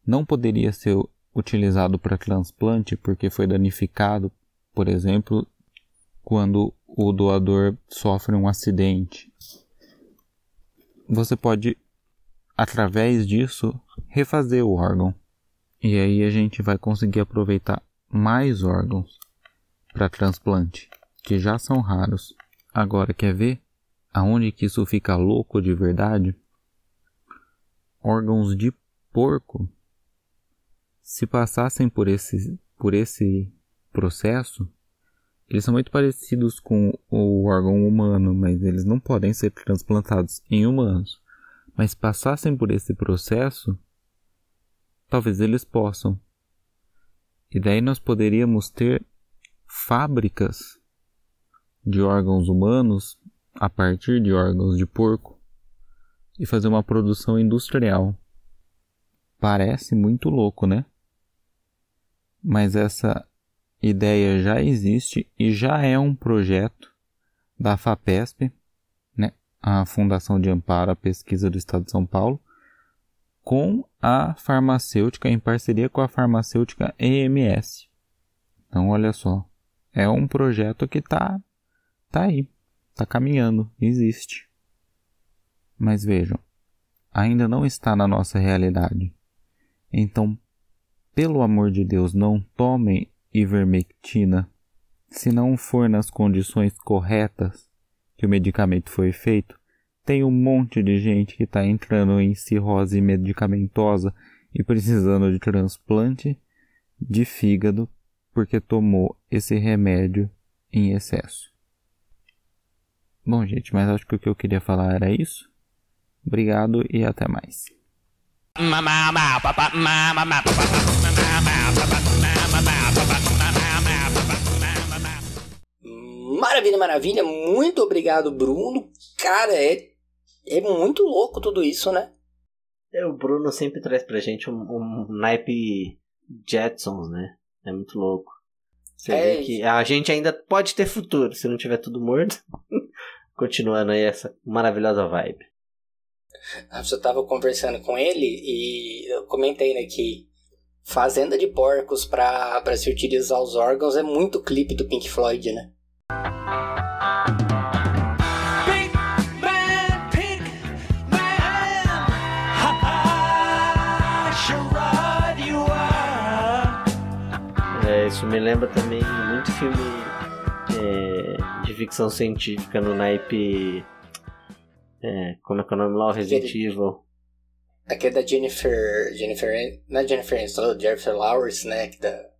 não poderia ser utilizado para transplante porque foi danificado, por exemplo, quando o doador sofre um acidente. Você pode, através disso, refazer o órgão. E aí a gente vai conseguir aproveitar mais órgãos para transplante, que já são raros. Agora quer ver aonde que isso fica louco de verdade? Órgãos de porco, se passassem por esse, por esse processo, eles são muito parecidos com o órgão humano, mas eles não podem ser transplantados em humanos. mas passassem por esse processo, talvez eles possam. E daí nós poderíamos ter fábricas de órgãos humanos a partir de órgãos de porco e fazer uma produção industrial. Parece muito louco, né? Mas essa ideia já existe e já é um projeto da FAPESP, né? a Fundação de Amparo à Pesquisa do Estado de São Paulo, com a farmacêutica, em parceria com a farmacêutica EMS. Então, olha só, é um projeto que está tá aí, está caminhando, existe. Mas vejam, ainda não está na nossa realidade. Então, pelo amor de Deus, não tomem ivermectina se não for nas condições corretas que o medicamento foi feito. Tem um monte de gente que está entrando em cirrose medicamentosa e precisando de transplante de fígado porque tomou esse remédio em excesso. Bom, gente, mas acho que o que eu queria falar era isso. Obrigado e até mais. Maravilha, maravilha. Muito obrigado, Bruno. Cara, é, é muito louco tudo isso, né? É, o Bruno sempre traz pra gente um, um naipe Jetsons, né? É muito louco. Você É vê que a gente ainda pode ter futuro, se não tiver tudo morto. *laughs* Continuando aí essa maravilhosa vibe. Ah, Eu tava conversando com ele e eu comentei, né, que Fazenda de Porcos pra, pra se utilizar os órgãos é muito clipe do Pink Floyd, né? É, isso me lembra também muito filme é, de ficção científica no naipe. É, como é que é o nome lá? O Resident Evil. Aquele da Jennifer. Jennifer. Não é Jennifer Aniston, Jennifer Lawrence, né? Que, da,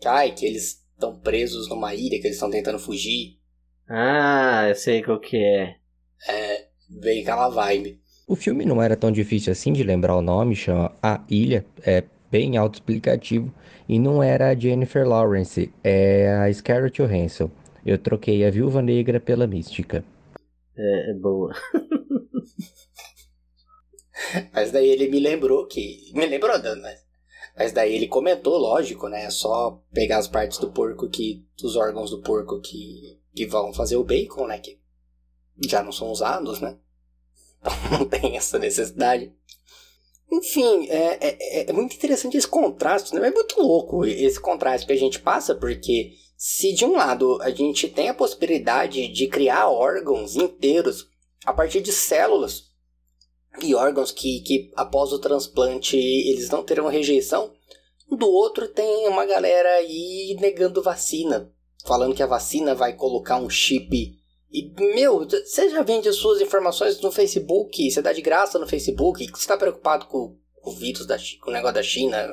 que, ai, que eles estão presos numa ilha, que eles estão tentando fugir. Ah, eu sei qual que é. É, bem aquela vibe. O filme não era tão difícil assim de lembrar o nome, chama A Ilha, é bem autoexplicativo. E não era a Jennifer Lawrence, é a Scarlett Johansson. Eu troquei a Viúva Negra pela Mística. É, é boa. *laughs* Mas daí ele me lembrou que. Me lembrou, Dan, mas. Mas daí ele comentou, lógico, né? É só pegar as partes do porco que. Os órgãos do porco que. que vão fazer o bacon, né? Que já não são usados, né? Então *laughs* não tem essa necessidade. Enfim, é, é, é muito interessante esse contraste, né? É muito louco esse contraste que a gente passa, porque se de um lado a gente tem a possibilidade de criar órgãos inteiros a partir de células e órgãos que, que após o transplante eles não terão rejeição, do outro tem uma galera aí negando vacina, falando que a vacina vai colocar um chip e, meu, você já vende as suas informações no Facebook, você dá de graça no Facebook, você tá preocupado com, com o vírus, da, com o negócio da China?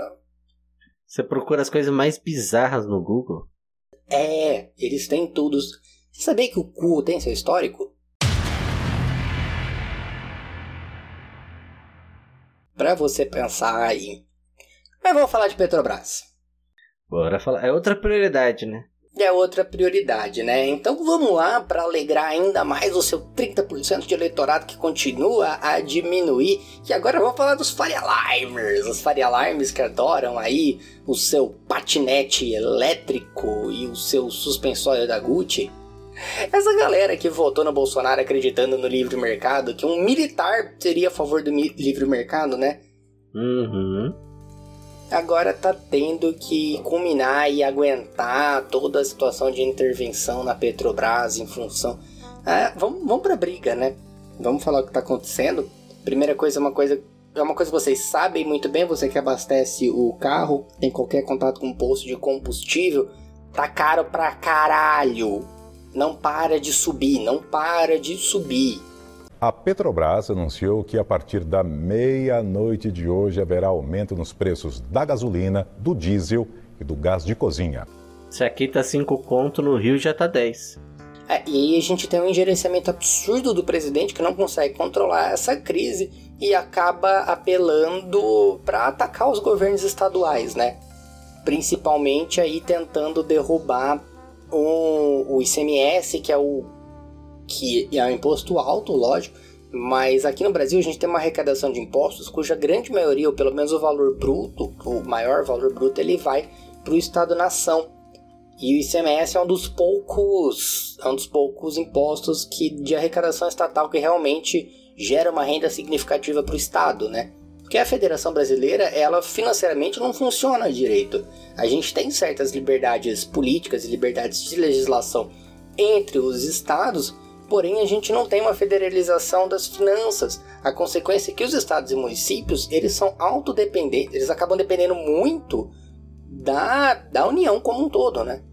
Você procura as coisas mais bizarras no Google. É, eles têm tudo. Você sabia que o cu tem seu histórico? Pra você pensar aí. Mas vamos falar de Petrobras. Bora falar. É outra prioridade, né? é outra prioridade, né? Então vamos lá para alegrar ainda mais o seu 30% de eleitorado que continua a diminuir. E agora vamos falar dos Faria Limers, os Faria Limers que adoram aí o seu patinete elétrico e o seu suspensório da Gucci. Essa galera que votou no Bolsonaro acreditando no livre mercado, que um militar seria a favor do livre mercado, né? Uhum. agora tá tendo que culminar e aguentar toda a situação de intervenção na Petrobras em função. Ah, vamos, vamos pra briga, né? Vamos falar o que tá acontecendo. Primeira coisa, uma coisa. É uma coisa que vocês sabem muito bem, você que abastece o carro, tem qualquer contato com um posto de combustível, tá caro pra caralho. Não para de subir, não para de subir. A Petrobras anunciou que a partir da meia-noite de hoje haverá aumento nos preços da gasolina, do diesel e do gás de cozinha. Se aqui tá 5 conto, no Rio já tá 10. É, e aí a gente tem um gerenciamento absurdo do presidente que não consegue controlar essa crise e acaba apelando para atacar os governos estaduais, né? Principalmente aí tentando derrubar um, o ICMS, que é o que é um imposto alto, lógico, mas aqui no Brasil a gente tem uma arrecadação de impostos cuja grande maioria, ou pelo menos o valor bruto, o maior valor bruto, ele vai para o Estado-nação. E o ICMS é um dos poucos, é um dos poucos impostos que de arrecadação estatal que realmente gera uma renda significativa para o Estado, né? Porque a Federação Brasileira, ela financeiramente não funciona direito. A gente tem certas liberdades políticas e liberdades de legislação entre os estados, porém a gente não tem uma federalização das finanças. A consequência é que os estados e municípios, eles são autodependentes, eles acabam dependendo muito da, da União como um todo, né?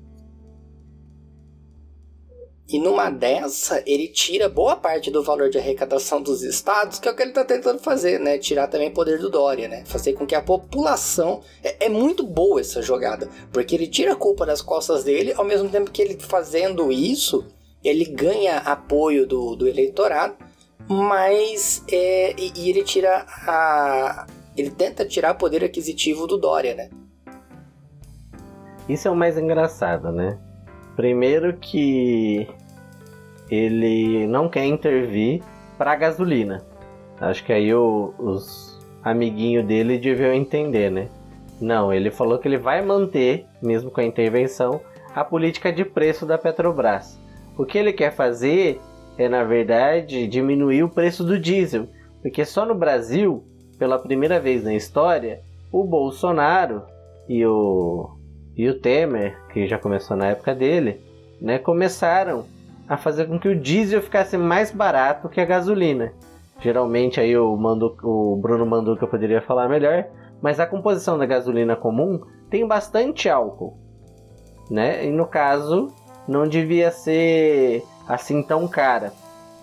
E numa dessa, ele tira boa parte do valor de arrecadação dos estados, que é o que ele está tentando fazer, né? Tirar também poder do Dória, né? Fazer com que a população. É, é, muito boa essa jogada, porque ele tira a culpa das costas dele, ao mesmo tempo que ele fazendo isso, ele ganha apoio do, do eleitorado, mas. É, e, e ele tira a. Ele tenta tirar poder aquisitivo do Dória, né? Isso é o mais engraçado, né? Primeiro que ele não quer intervir para gasolina. Acho que aí o, os amiguinhos dele deviam entender, né? Não, ele falou que ele vai manter, mesmo com a intervenção, a política de preço da Petrobras. O que ele quer fazer é, na verdade, diminuir o preço do diesel, porque só no Brasil, pela primeira vez na história, o Bolsonaro e o, e o Temer, que já começou na época dele, né, começaram a fazer com que o diesel ficasse mais barato que a gasolina. Geralmente aí o, Mandu, o Bruno Manduca poderia falar melhor, mas a composição da gasolina comum tem bastante álcool, né? E no caso não devia ser assim tão cara.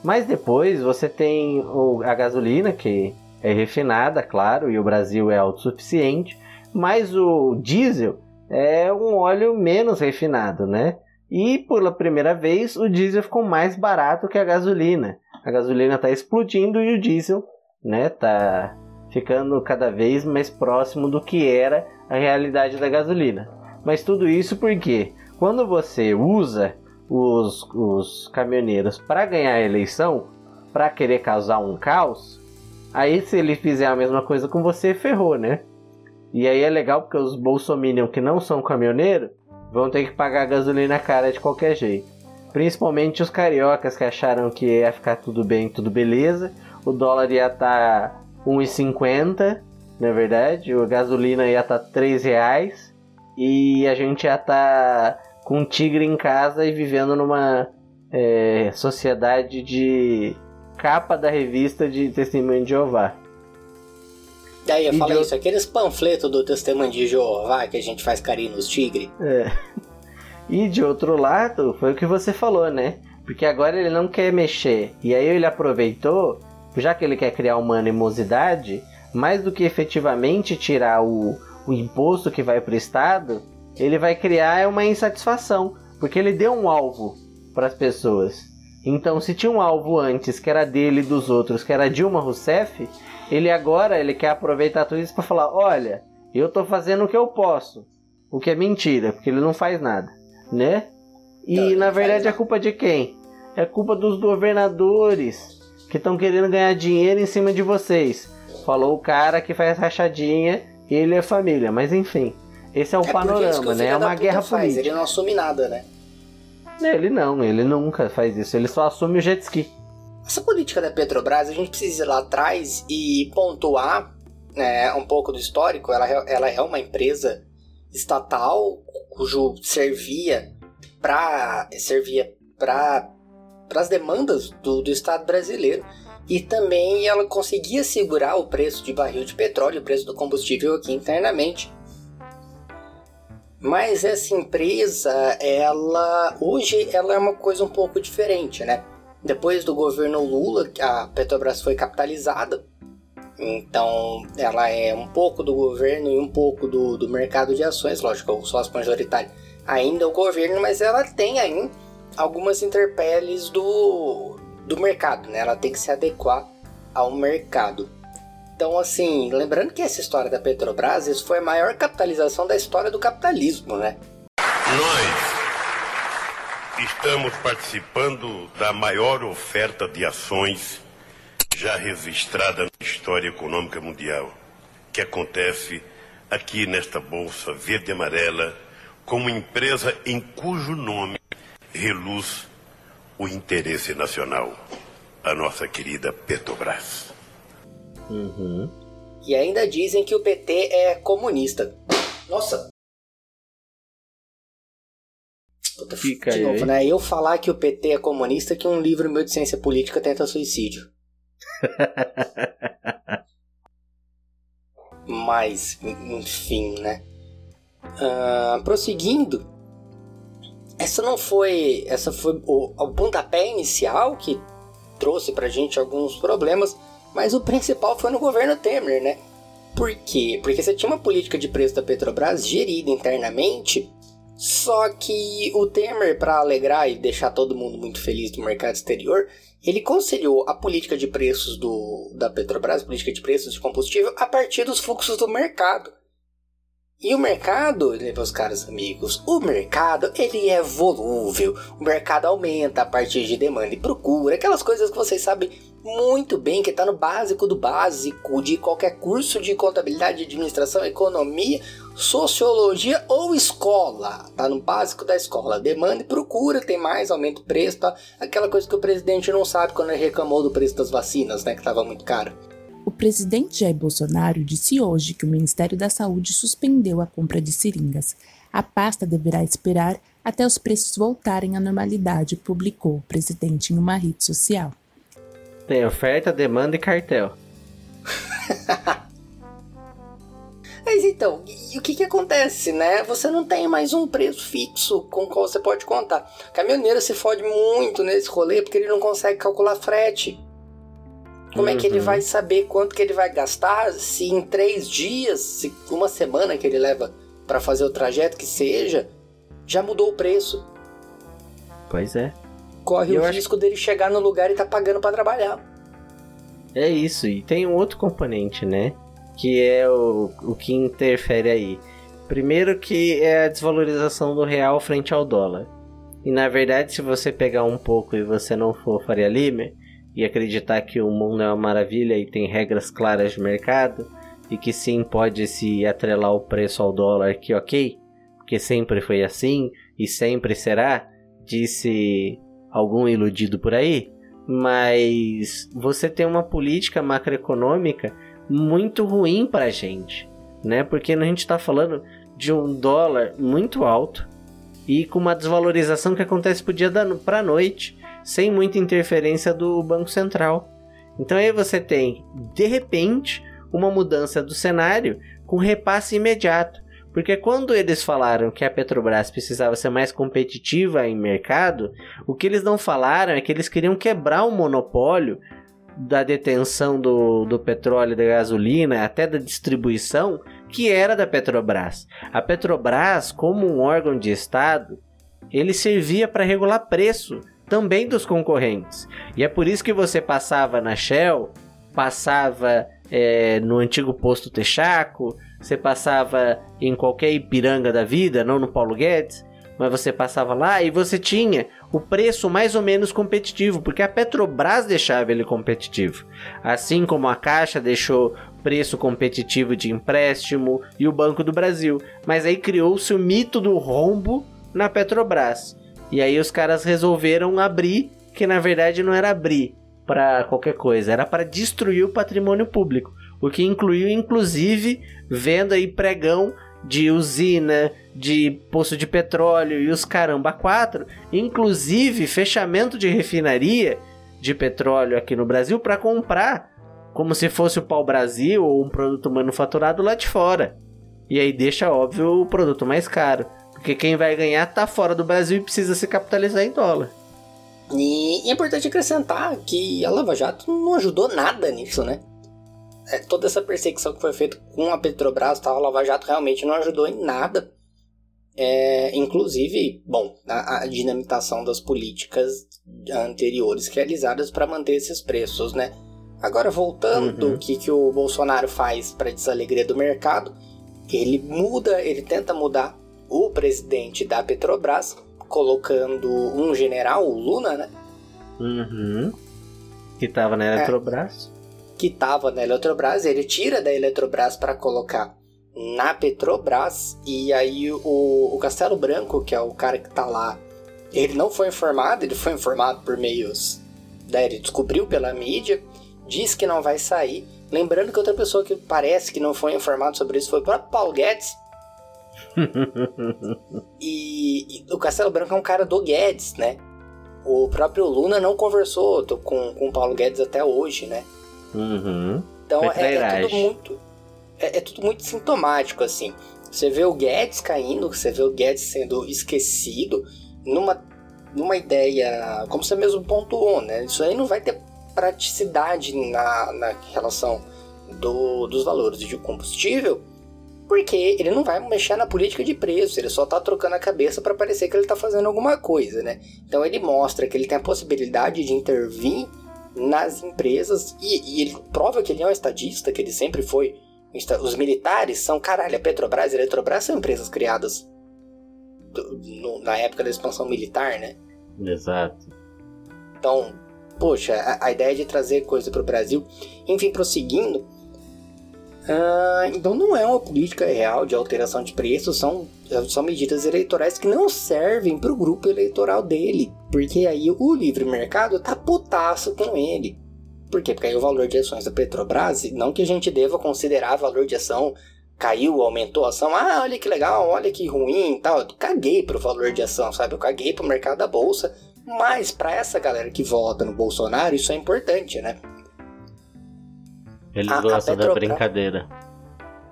Mas depois você tem o, a gasolina que é refinada, claro, e o Brasil é autossuficiente, mas o diesel é um óleo menos refinado, né? E pela primeira vez o diesel ficou mais barato que a gasolina. A gasolina está explodindo e o diesel, né, tá ficando cada vez mais próximo do que era a realidade da gasolina. Mas tudo isso porque quando você usa os, os caminhoneiros para ganhar a eleição, para querer causar um caos, aí se ele fizer a mesma coisa com você, ferrou, né? E aí é legal porque os bolsominion que não são caminhoneiros vão ter que pagar gasolina cara de qualquer jeito. Principalmente os cariocas que acharam que ia ficar tudo bem, tudo beleza. O dólar ia estar tá 1,50, na é verdade. A gasolina ia estar tá 3 reais. E a gente ia estar tá com um tigre em casa e vivendo numa é, sociedade de capa da revista de Testemunho de Jeová. Daí eu falei isso, aqueles panfletos do Testemunho de Jeová que a gente faz carinho nos tigres. É. E de outro lado, foi o que você falou, né? Porque agora ele não quer mexer. E aí ele aproveitou, já que ele quer criar uma animosidade, mais do que efetivamente tirar o, o imposto que vai para o Estado, ele vai criar uma insatisfação. Porque ele deu um alvo para as pessoas. Então, se tinha um alvo antes que era dele e dos outros, que era Dilma Rousseff, ele agora ele quer aproveitar tudo isso para falar: olha, eu tô fazendo o que eu posso. O que é mentira, porque ele não faz nada, né? E então, na verdade é culpa de quem? É culpa dos governadores que estão querendo ganhar dinheiro em cima de vocês. Falou o cara que faz rachadinha e ele é família, mas enfim. Esse é o é panorama, né? É uma guerra faz, política. Ele não assume nada, né? Ele não, ele nunca faz isso. Ele só assume o jet ski. Essa política da Petrobras, a gente precisa ir lá atrás e pontuar né, um pouco do histórico. Ela, ela é uma empresa estatal cujo servia para servia para as demandas do, do Estado brasileiro e também ela conseguia segurar o preço de barril de petróleo, o preço do combustível aqui internamente. Mas essa empresa, ela hoje ela é uma coisa um pouco diferente, né? Depois do governo Lula, a Petrobras foi capitalizada. Então, ela é um pouco do governo e um pouco do, do mercado de ações, lógico, o sócio majoritário ainda é o governo, mas ela tem aí algumas interpeles do, do mercado, né? Ela tem que se adequar ao mercado. Então, assim, lembrando que essa história da Petrobras, isso foi a maior capitalização da história do capitalismo, né? Nós estamos participando da maior oferta de ações já registrada na história econômica mundial, que acontece aqui nesta bolsa verde e amarela, como empresa em cujo nome reluz o interesse nacional, a nossa querida Petrobras. Uhum. E ainda dizem que o PT é comunista. Nossa. Puta, Fica de aí, novo, né? Eu falar que o PT é comunista que um livro meu de ciência política tenta suicídio. *laughs* Mas, enfim, né? Ah, prosseguindo, essa não foi. Essa foi o, o pontapé inicial que trouxe pra gente alguns problemas, mas o principal foi no governo Temer, né? Por quê? Porque você tinha uma política de preço da Petrobras gerida internamente, só que o Temer, para alegrar e deixar todo mundo muito feliz do mercado exterior, ele conciliou a política de preços do, da Petrobras, política de preços de combustível, a partir dos fluxos do mercado. E o mercado, meus caros amigos, o mercado ele é volúvel. O mercado aumenta a partir de demanda e procura, aquelas coisas que vocês sabem muito bem que está no básico do básico de qualquer curso de contabilidade, administração, economia, sociologia ou escola. Tá no básico da escola. Demanda e procura, tem mais, aumenta o preço, tá? Aquela coisa que o presidente não sabe quando ele reclamou do preço das vacinas, né, que estava muito caro. O presidente Jair Bolsonaro disse hoje que o Ministério da Saúde suspendeu a compra de seringas. A pasta deverá esperar até os preços voltarem à normalidade, publicou o presidente em uma rede social. Tem oferta, demanda e cartel. *laughs* Então, e o que que acontece, né? Você não tem mais um preço fixo com o qual você pode contar. O caminhoneiro se fode muito nesse rolê porque ele não consegue calcular frete. Como é que ele Uhum. vai saber quanto que ele vai gastar se em três dias, se uma semana que ele leva para fazer o trajeto que seja, já mudou o preço? Pois é. Corre Eu o acho- risco dele chegar no lugar e tá pagando para trabalhar. É isso, e tem um outro componente, né? Que é o, o que interfere aí. Primeiro que é a desvalorização do real frente ao dólar. E na verdade, se você pegar um pouco e você não for Faria Limer e acreditar que o mundo é uma maravilha e tem regras claras de mercado e que sim pode se atrelar o preço ao dólar, que ok, porque sempre foi assim e sempre será, disse algum iludido por aí, mas você tem uma política macroeconômica muito ruim pra gente, né? Porque a gente está falando de um dólar muito alto e com uma desvalorização que acontece pro dia da pra noite, sem muita interferência do Banco Central. Então aí você tem, de repente, uma mudança do cenário com repasse imediato. Porque quando eles falaram que a Petrobras precisava ser mais competitiva em mercado, o que eles não falaram é que eles queriam quebrar o monopólio da detenção do, do petróleo e da gasolina, até da distribuição, que era da Petrobras. A Petrobras, como um órgão de Estado, ele servia para regular preço também dos concorrentes. E é por isso que você passava na Shell, passava é, no antigo posto Texaco, você passava em qualquer Ipiranga da vida, não no Paulo Guedes, mas você passava lá e você tinha o preço mais ou menos competitivo, porque a Petrobras deixava ele competitivo. Assim como a Caixa deixou preço competitivo de empréstimo e o Banco do Brasil. Mas aí criou-se o mito do rombo na Petrobras. E aí os caras resolveram abrir, que na verdade não era abrir para qualquer coisa, era para destruir o patrimônio público. O que incluiu inclusive venda e pregão de usina, de poço de petróleo e os caramba quatro, inclusive fechamento de refinaria de petróleo aqui no Brasil para comprar como se fosse o pau-brasil ou um produto manufaturado lá de fora. E aí deixa óbvio o produto mais caro, porque quem vai ganhar tá fora do Brasil e precisa se capitalizar em dólar. E é importante acrescentar que a Lava Jato não ajudou nada nisso, né? É, toda essa perseguição que foi feita com a Petrobras, a Lava Jato realmente não ajudou em nada. É, inclusive, bom, a, a dinamitação das políticas anteriores realizadas para manter esses preços, né? Agora, voltando, Uhum. o que, que o Bolsonaro faz para desalegria do mercado? Ele muda, ele tenta mudar o presidente da Petrobras, colocando um general, o Luna, né? Uhum. Que tava na Eletrobras. Que estava na Eletrobras, ele tira da Eletrobras para colocar na Petrobras, e aí o, o Castelo Branco, que é o cara que tá lá, ele não foi informado, ele foi informado por meios, né, ele descobriu pela mídia, diz que não vai sair. Lembrando que outra pessoa que parece que não foi informado sobre isso foi o próprio Paulo Guedes, *laughs* e, e o Castelo Branco é um cara do Guedes, né? O próprio Luna não conversou com o Paulo Guedes até hoje, né? Uhum. Então Foi é, é tudo muito. É, é tudo muito sintomático, assim. Você vê o Guedes caindo, você vê o Guedes sendo esquecido numa, numa ideia, como você mesmo pontuou, né? Isso aí não vai ter praticidade na, na relação do, dos valores de combustível, porque ele não vai mexer na política de preço, ele só tá trocando a cabeça para parecer que ele tá fazendo alguma coisa, né? Então ele mostra que ele tem a possibilidade de intervir nas empresas e, e ele prova que ele é um estadista, que ele sempre foi. Os militares são, caralho, a Petrobras e a Eletrobras são empresas criadas do- no- na época da expansão militar, né? Exato. Então, poxa, a, a ideia de trazer coisa para o Brasil. Enfim, prosseguindo. ah, então não é uma política real de alteração de preços, são, são medidas eleitorais que não servem para o grupo eleitoral dele. Porque aí o livre mercado tá putaço com ele. Por quê? Porque aí o valor de ações da Petrobras, não que a gente deva considerar valor de ação caiu, aumentou a ação, ah, olha que legal, olha que ruim e tal. Eu caguei pro valor de ação, sabe? Eu caguei pro mercado da bolsa. Mas para essa galera que vota no Bolsonaro, isso é importante, né? Eles A- a gostam da Petrobras- brincadeira.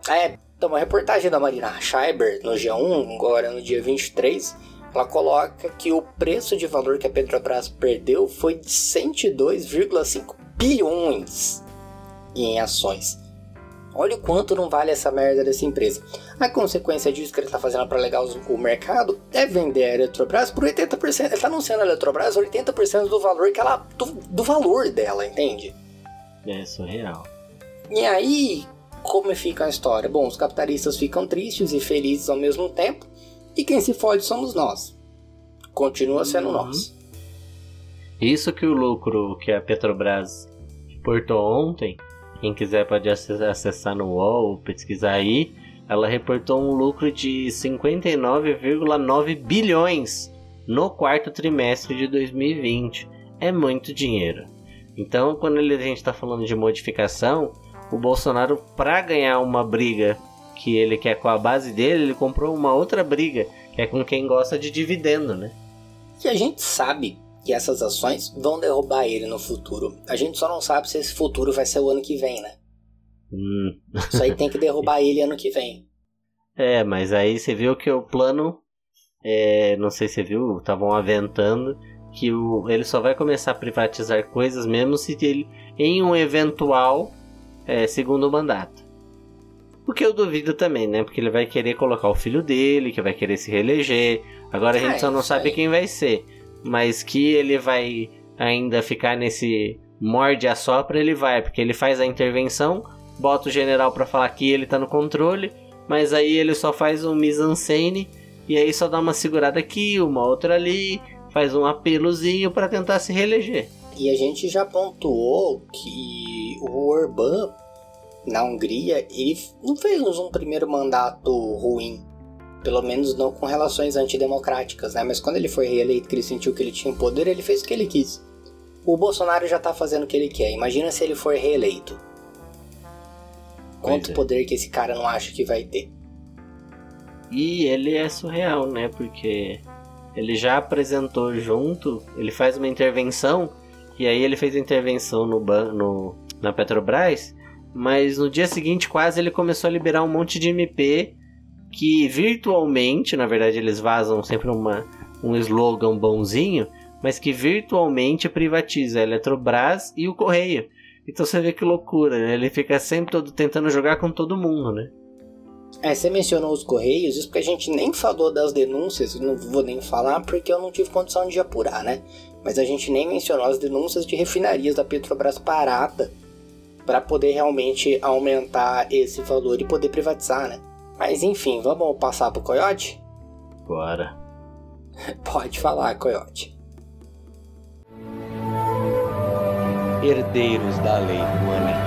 É, então uma reportagem da Marina Schreiber no G1, agora no dia 23, ela coloca que o preço de valor que a Petrobras perdeu foi de 102,5 bilhões em ações. Olha o quanto não vale essa merda dessa empresa. A consequência disso que ele está fazendo para alegar os- o mercado é vender a Eletrobras por 80%. Ele está anunciando a Eletrobras 80% do valor que ela do, do valor dela, entende? É surreal. E aí, como fica a história? Bom, os capitalistas ficam tristes e felizes ao mesmo tempo, e quem se fode somos nós. Continua sendo nós. Isso que o lucro que a Petrobras reportou ontem, quem quiser pode acess- acessar no UOL, pesquisar aí, ela reportou um lucro de 59,9 bilhões no quarto trimestre de 2020. É muito dinheiro. Então, quando a gente está falando de modificação, o Bolsonaro, para ganhar uma briga que ele quer com a base dele, ele comprou uma outra briga, que é com quem gosta de dividendo, né? E a gente sabe que essas ações vão derrubar ele no futuro. A gente só não sabe se esse futuro vai ser o ano que vem, né? Hum. Isso aí tem que derrubar ele ano que vem. *laughs* É, mas aí você viu que o plano, é, não sei se você viu, estavam aventando que o, ele só vai começar a privatizar coisas mesmo se ele em um eventual é, segundo mandato. O que eu duvido também, né? Porque ele vai querer colocar o filho dele, que vai querer se reeleger. Agora a gente Ah, só não isso sabe quem vai ser. Mas que ele vai ainda ficar nesse morde a sopra, ele vai, porque ele faz a intervenção, bota o general pra falar que ele tá no controle, mas aí ele só faz um mise-en-scène e aí só dá uma segurada aqui, uma outra ali, faz um apelozinho pra tentar se reeleger. E a gente já pontuou que o Orbán, na Hungria, ele não fez um primeiro mandato ruim. Pelo menos não com relações antidemocráticas, né? Mas quando ele foi reeleito, que ele sentiu que ele tinha o poder, ele fez o que ele quis. O Bolsonaro já tá fazendo o que ele quer. Imagina se ele for reeleito. Quanto é. poder que esse cara não acha que vai ter. E ele é surreal, né? Porque ele já apresentou junto, ele faz uma intervenção, e aí ele fez a intervenção no, ban- no na Petrobras, mas no dia seguinte quase ele começou a liberar um monte de MP que virtualmente, na verdade eles vazam sempre uma, um slogan bonzinho, mas que virtualmente privatiza a Eletrobras e o Correio. Então você vê que loucura, né? Ele fica sempre todo tentando jogar com todo mundo, né? É, você mencionou os Correios, isso porque a gente nem falou das denúncias, não vou nem falar porque eu não tive condição de apurar, né? Mas a gente nem mencionou as denúncias de refinarias da Petrobras parada para poder realmente aumentar esse valor e poder privatizar, né? Mas enfim, vamos passar pro Coyote? Bora. *laughs* Pode falar, Coyote. Herdeiros da Lei Rouanet.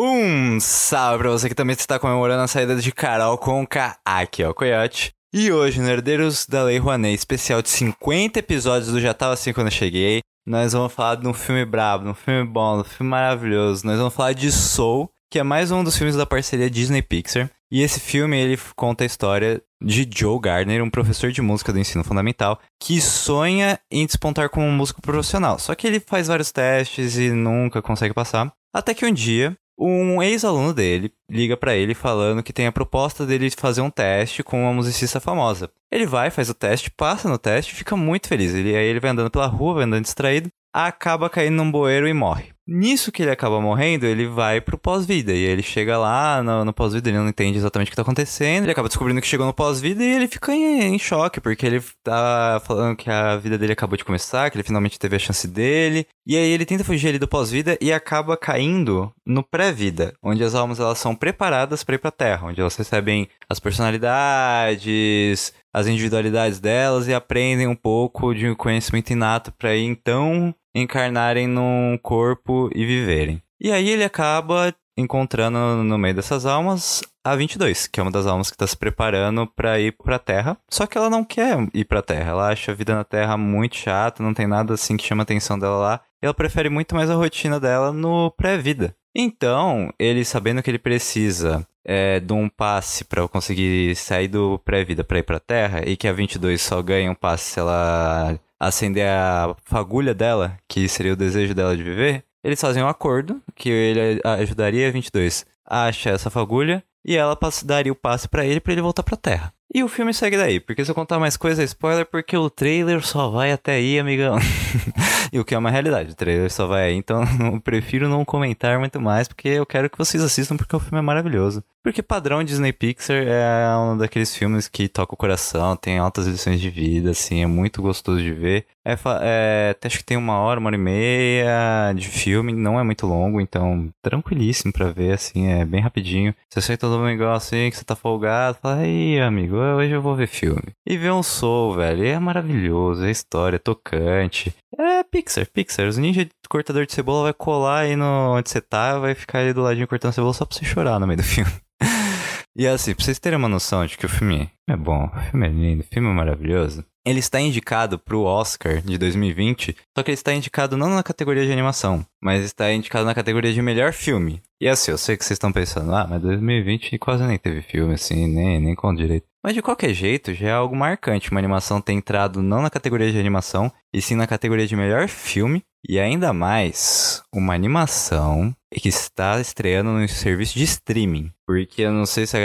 Um salve pra você que também está comemorando a saída de Carol K. Aqui é o Coyote. E hoje, no Herdeiros da Lei Rouanet, especial de 50 episódios do Já Tava Assim Quando Eu Cheguei, nós vamos falar de um filme brabo, de um filme bom, de um filme maravilhoso. Nós vamos falar de Soul, que é mais um dos filmes da parceria Disney-Pixar. E esse filme, ele conta a história de Joe Gardner, um professor de música do ensino fundamental, que sonha em despontar como um músico profissional. Só que ele faz vários testes e nunca consegue passar. Até que um dia, um ex-aluno dele liga para ele falando que tem a proposta dele fazer um teste com uma musicista famosa. Ele vai, faz o teste, passa no teste, fica muito feliz. Ele, aí ele vai andando pela rua, vai andando distraído, acaba caindo num bueiro e morre. Nisso que ele acaba morrendo, ele vai pro pós-vida. E ele chega lá no, no pós-vida, ele não entende exatamente o que tá acontecendo. Ele acaba descobrindo que chegou no pós-vida e ele fica em, em, choque, porque ele tá falando que a vida dele acabou de começar, que ele finalmente teve a chance dele. E aí ele tenta fugir ali do pós-vida e acaba caindo no pré-vida, onde as almas elas são preparadas para ir pra Terra, onde elas recebem as personalidades, as individualidades delas e aprendem um pouco de conhecimento inato para ir então encarnarem num corpo e viverem. E aí ele acaba encontrando no meio dessas almas a 22, que é uma das almas que está se preparando para ir para a Terra. Só que ela não quer ir para a Terra, ela acha a vida na Terra muito chata, não tem nada assim que chama a atenção dela lá. Ela prefere muito mais a rotina dela no pré-vida. Então, ele sabendo que ele precisa é, de um passe para conseguir sair do pré-vida para ir para a Terra e que a 22 só ganha um passe se ela acender a fagulha dela, que seria o desejo dela de viver, eles fazem um acordo que ele ajudaria a 22 a achar essa fagulha e ela daria o passe para ele para ele voltar para Terra. E o filme segue daí, porque se eu contar mais coisa é spoiler, porque o trailer só vai até aí, amigão. *laughs* e o que é uma realidade, o trailer só vai aí, então *laughs* eu prefiro não comentar muito mais, porque eu quero que vocês assistam, porque o filme é maravilhoso. Porque padrão Disney Pixar é um daqueles filmes que toca o coração, tem altas lições de vida, assim, é muito gostoso de ver. É, é, acho que tem uma hora, uma hora e meia de filme, não é muito longo, então tranquilíssimo pra ver, assim, é bem rapidinho. Você sai todo igual assim, que você tá folgado, fala, aí, amigo, hoje eu vou ver filme. E ver um Soul, velho, é maravilhoso, é história, é tocante. É Pixar, Pixar. Os ninjas cortador de cebola vai colar aí no onde você tá, vai ficar ali do ladinho cortando cebola só pra você chorar no meio do filme. *laughs* e assim, pra vocês terem uma noção de que o filme é bom, o filme é lindo, o filme é maravilhoso. Ele está indicado pro Oscar de 2020, só que ele está indicado não na categoria de animação, mas está indicado na categoria de melhor filme. E assim, eu sei que vocês estão pensando, ah, mas 2020 quase nem teve filme, assim, nem, nem com direito. Mas de qualquer jeito, já é algo marcante uma animação ter entrado não na categoria de animação, e sim na categoria de melhor filme, e ainda mais uma animação que está estreando no serviço de streaming. Porque eu não sei se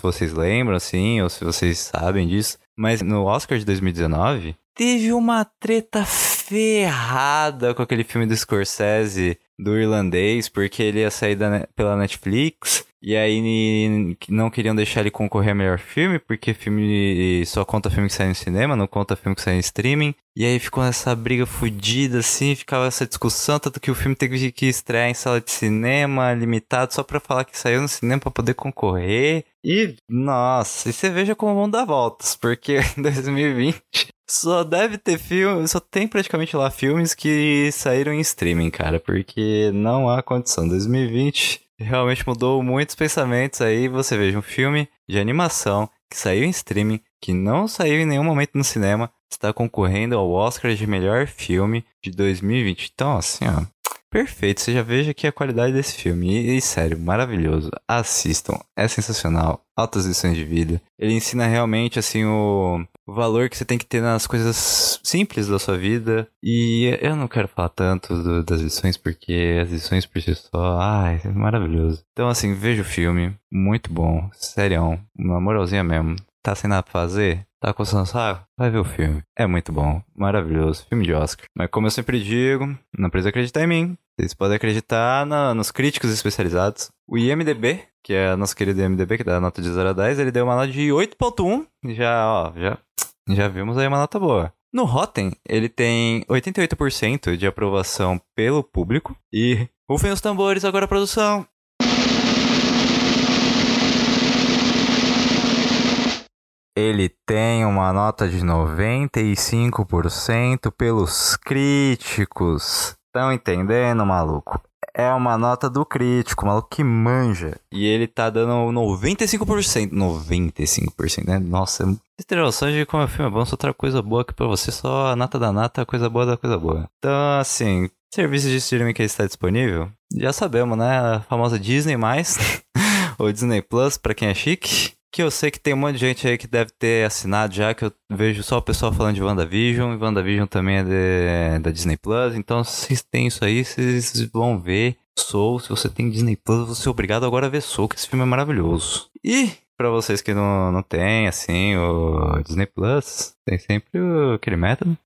vocês lembram, assim, ou se vocês sabem disso, mas no Oscar de 2019 teve uma treta ferrada com aquele filme do Scorsese do irlandês, porque ele ia sair da, pela Netflix. E aí não queriam deixar ele concorrer a melhor filme, porque filme só conta filme que sai no cinema, não conta filme que sai em streaming. E aí ficou essa briga fodida, assim, ficava essa discussão, tanto que o filme teve que estrear em sala de cinema, limitado, só pra falar que saiu no cinema pra poder concorrer. E, nossa, e você veja como vão dar voltas, porque *laughs* em 2020 só deve ter filme, só tem praticamente lá filmes que saíram em streaming, cara, porque não há condição. 2020 realmente mudou muitos pensamentos aí. Você veja um filme de animação que saiu em streaming, que não saiu em nenhum momento no cinema, está concorrendo ao Oscar de melhor filme de 2020. Então, assim, ó, Perfeito, você já veja aqui a qualidade desse filme. E, e, sério, maravilhoso. Assistam, é sensacional. Altas lições de vida. Ele ensina realmente, assim, o, o valor que você tem que ter nas coisas simples da sua vida. E eu não quero falar tanto do, das lições, porque as lições por si só, ai, é maravilhoso. Então, assim, veja o filme. Muito bom. Serião. Uma moralzinha mesmo. Tá sem nada pra fazer? Tá coçando saco? Vai ver o filme. É muito bom. Maravilhoso. Filme de Oscar. Mas como eu sempre digo, não precisa acreditar em mim. Vocês podem acreditar na- nos críticos especializados. O IMDB, que é a nossa querida IMDB, que dá nota de 0 a 10, ele deu uma nota de 8.1. Já, ó, já, já vimos aí uma nota boa. No Rotten, ele tem 88% de aprovação pelo público. E rufem os tambores agora, produção. Ele tem uma nota de 95% pelos críticos. Estão entendendo, maluco? É uma nota do crítico, maluco que manja. E ele tá dando 95%. 95%, né? Nossa, é... vocês terem noção de como o filme é bom, só trago coisa boa aqui pra você, só a nata da nata, coisa boa da coisa boa. Então, assim, serviço de streaming que está disponível, já sabemos, né? A famosa Disney+, *laughs* ou Disney Plus, pra quem é chique. Que eu sei que tem um monte de gente aí que deve ter assinado já, que eu vejo só o pessoal falando de WandaVision, e WandaVision também é de- da Disney Plus, então se têm isso aí, vocês vão ver Soul, se você tem Disney Plus, você é obrigado agora a ver Soul, que esse filme é maravilhoso. E pra vocês que não, não tem, assim, o Disney Plus, tem sempre aquele método.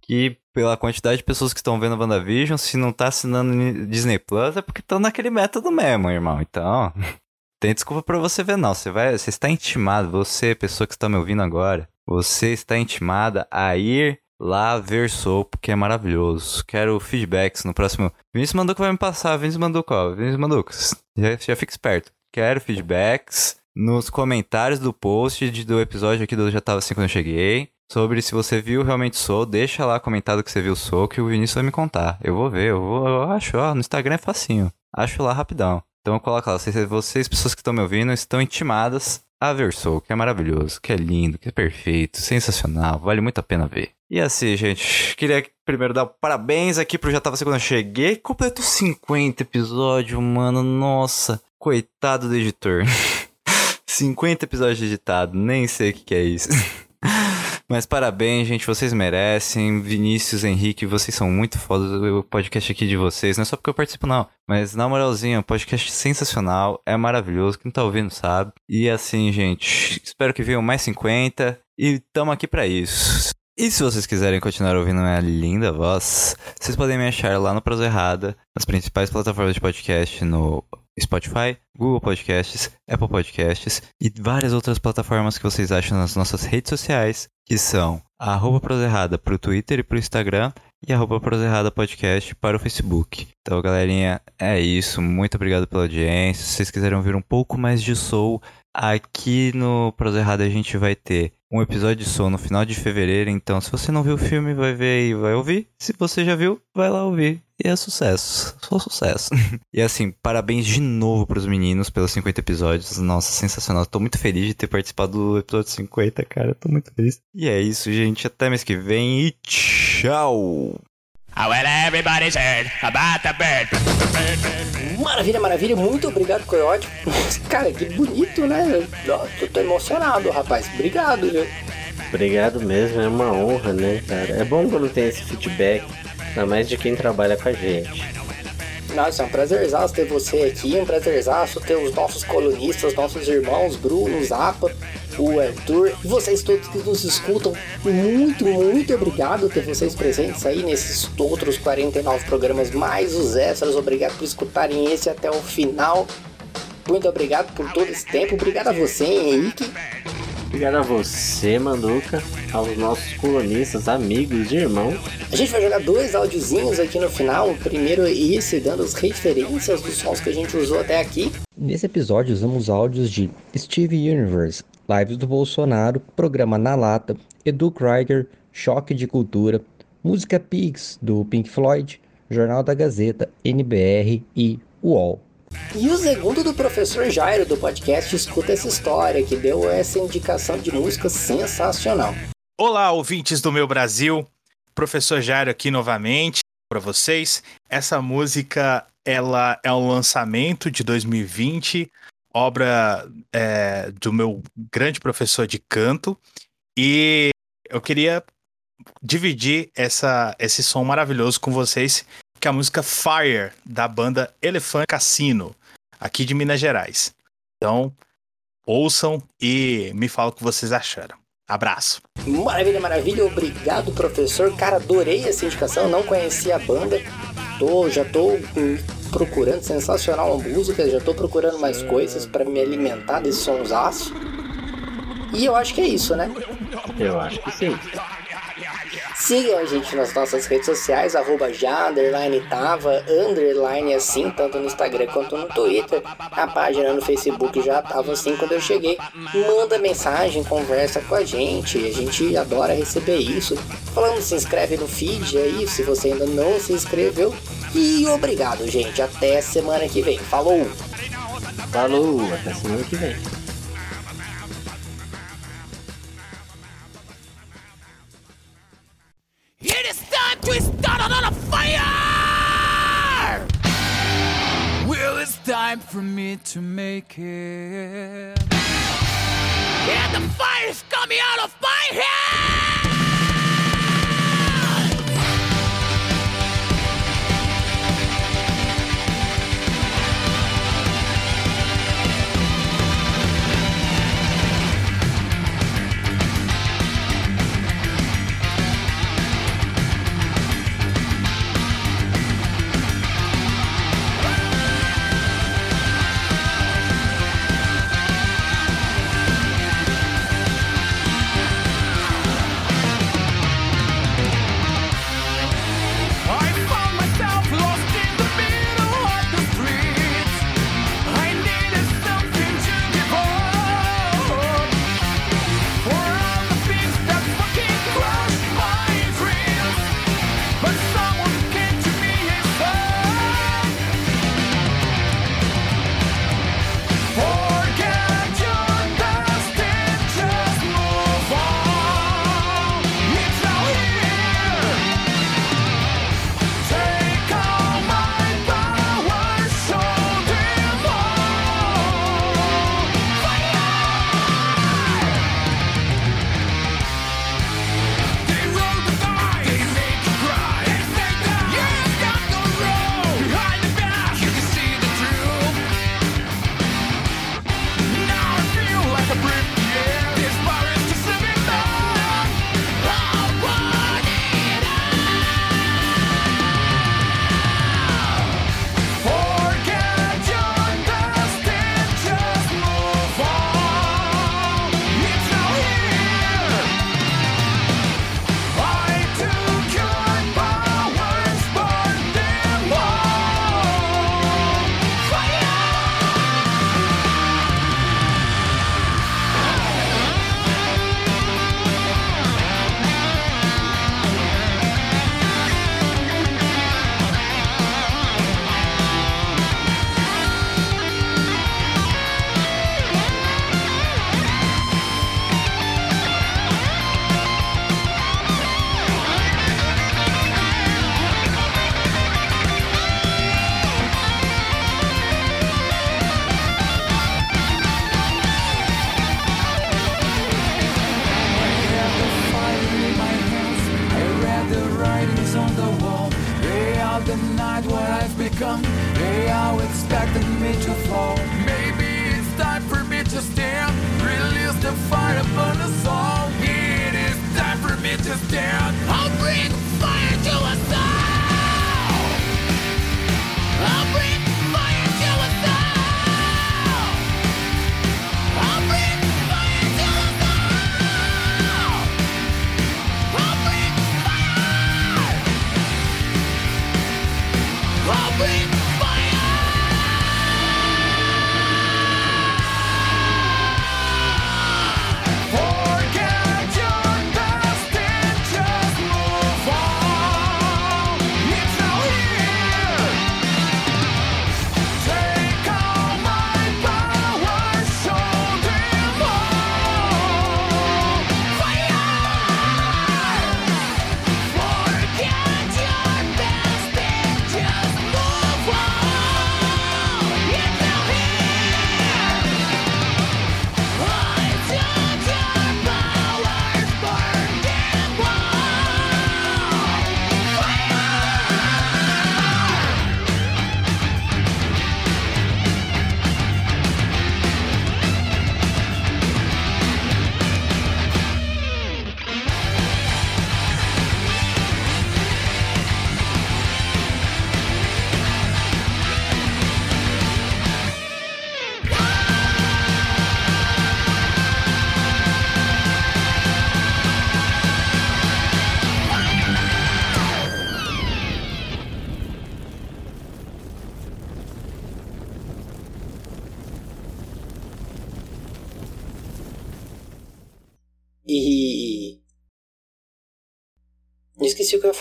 Que pela quantidade de pessoas que estão vendo WandaVision, se não tá assinando Disney Plus, é porque estão naquele método mesmo, irmão. Então, *laughs* tem desculpa pra você ver, não. Você vai, você está intimado, você, pessoa que está me ouvindo agora, você está intimada a ir lá ver Soul, porque é maravilhoso. Quero feedbacks no próximo. Vinícius Manduca vai me passar, Vinícius Manduca, ó. Vinícius Manduca, já, já fica esperto. Quero feedbacks nos comentários do post de- do episódio aqui do Já Tava Assim Quando Eu Cheguei. Sobre se você viu realmente Soul, deixa lá comentado que você viu Soul, que o Vinícius vai me contar. Eu vou ver, eu vou, eu acho, ó, no Instagram é facinho. Acho lá rapidão. Então coloca lá, vocês, vocês pessoas que estão me ouvindo, estão intimadas a ver Soul, que é maravilhoso, que é lindo, que é perfeito, sensacional, vale muito a pena ver. E assim, gente, queria primeiro dar parabéns aqui pro Já Tava Eu Cheguei. Completou 50 episódios, mano, nossa. Coitado do editor. *laughs* 50 episódios editados, nem sei o que, que é isso. *laughs* Mas parabéns, gente, vocês merecem. Vinícius, Henrique, vocês são muito fodas. O podcast aqui de vocês, não é só porque eu participo, não. Mas na moralzinha, um podcast sensacional, é maravilhoso. Quem tá ouvindo sabe. E assim, gente, espero que venham mais 50. E tamo aqui pra isso. E se vocês quiserem continuar ouvindo minha linda voz, vocês podem me achar lá no Prosa Errada, nas principais plataformas de podcast, no Spotify, Google Podcasts, Apple Podcasts e várias outras plataformas que vocês acham nas nossas redes sociais, que são arroba Prosa Errada pro Twitter e pro Instagram e arroba Prosa Errada Podcast para o Facebook. Então, galerinha, é isso. Muito obrigado pela audiência. Se vocês quiserem ouvir um pouco mais de Soul, aqui no Prosa Errada a gente vai ter um episódio Soul no final de fevereiro. Então, se você não viu o filme, vai ver e vai ouvir. Se você já viu, vai lá ouvir. E é sucesso. *laughs* Só sucesso. e assim, parabéns de novo pros meninos pelos 50 episódios. Nossa, sensacional. Tô muito feliz de ter participado do episódio 50, cara. Tô muito feliz. E é isso, gente. Até mês que vem e tchau! Well, everybody's heard about the bird. Maravilha, maravilha. Muito obrigado, Coyote. *laughs* Cara, que bonito, né? Tô, tô emocionado, rapaz. Obrigado, viu? Obrigado mesmo, é uma honra, né, cara? É bom quando tem esse feedback, ainda mais de quem trabalha com a gente. Nossa, é um prazerzaço ter você aqui, um prazerzaço ter os nossos colunistas, nossos irmãos, Bruno, Zapa, o Arthur, e vocês todos que nos escutam. Muito, muito obrigado ter vocês presentes aí nesses outros 49 programas, mais os extras. Obrigado por escutarem esse até o final. Muito obrigado por todo esse tempo. Obrigado a você, Henrique. Obrigado a você, Manduca, aos nossos colonistas, amigos e irmãos. A gente vai jogar dois áudiozinhos aqui no final. O primeiro é esse, dando as referências dos sons que a gente usou até aqui. Nesse episódio usamos áudios de Steve Universe, Lives do Bolsonaro, Programa Na Lata, Edu Krieger, Choque de Cultura, Música Pigs do Pink Floyd, Jornal da Gazeta, NBR e UOL. E o segundo do professor Jairo do podcast Escuta essa História, que deu essa indicação de música sensacional. Olá, ouvintes do meu Brasil. Professor Jairo aqui novamente para vocês. Essa música ela é um lançamento de 2020, obra é, do meu grande professor de canto. E eu queria dividir essa, esse som maravilhoso com vocês, que é a música Fire, da banda Elefante Cassino, aqui de Minas Gerais. Então, ouçam e me falam o que vocês acharam. Abraço. Maravilha, maravilha. Obrigado, professor. Cara, adorei essa indicação. Não conhecia a banda. Tô, já tô hum, procurando sensacional a música. Já tô procurando mais coisas para me alimentar desse sonsaço. E eu acho que é isso, né? Eu acho que sim. Sigam a gente nas nossas redes sociais, arroba já, underline tava, underline assim, tanto no Instagram quanto no Twitter. A página no Facebook já tava assim quando eu cheguei. Manda mensagem, conversa com a gente, a gente adora receber isso. Falando, se inscreve no feed aí, se você ainda não se inscreveu. E obrigado, gente. Até semana que vem. Falou! Falou, até semana que vem. It is time to start another fire! Well, it's time for me to make it. And the fire is coming out of my head!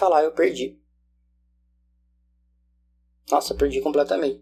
Falar, eu perdi. Nossa, perdi completamente.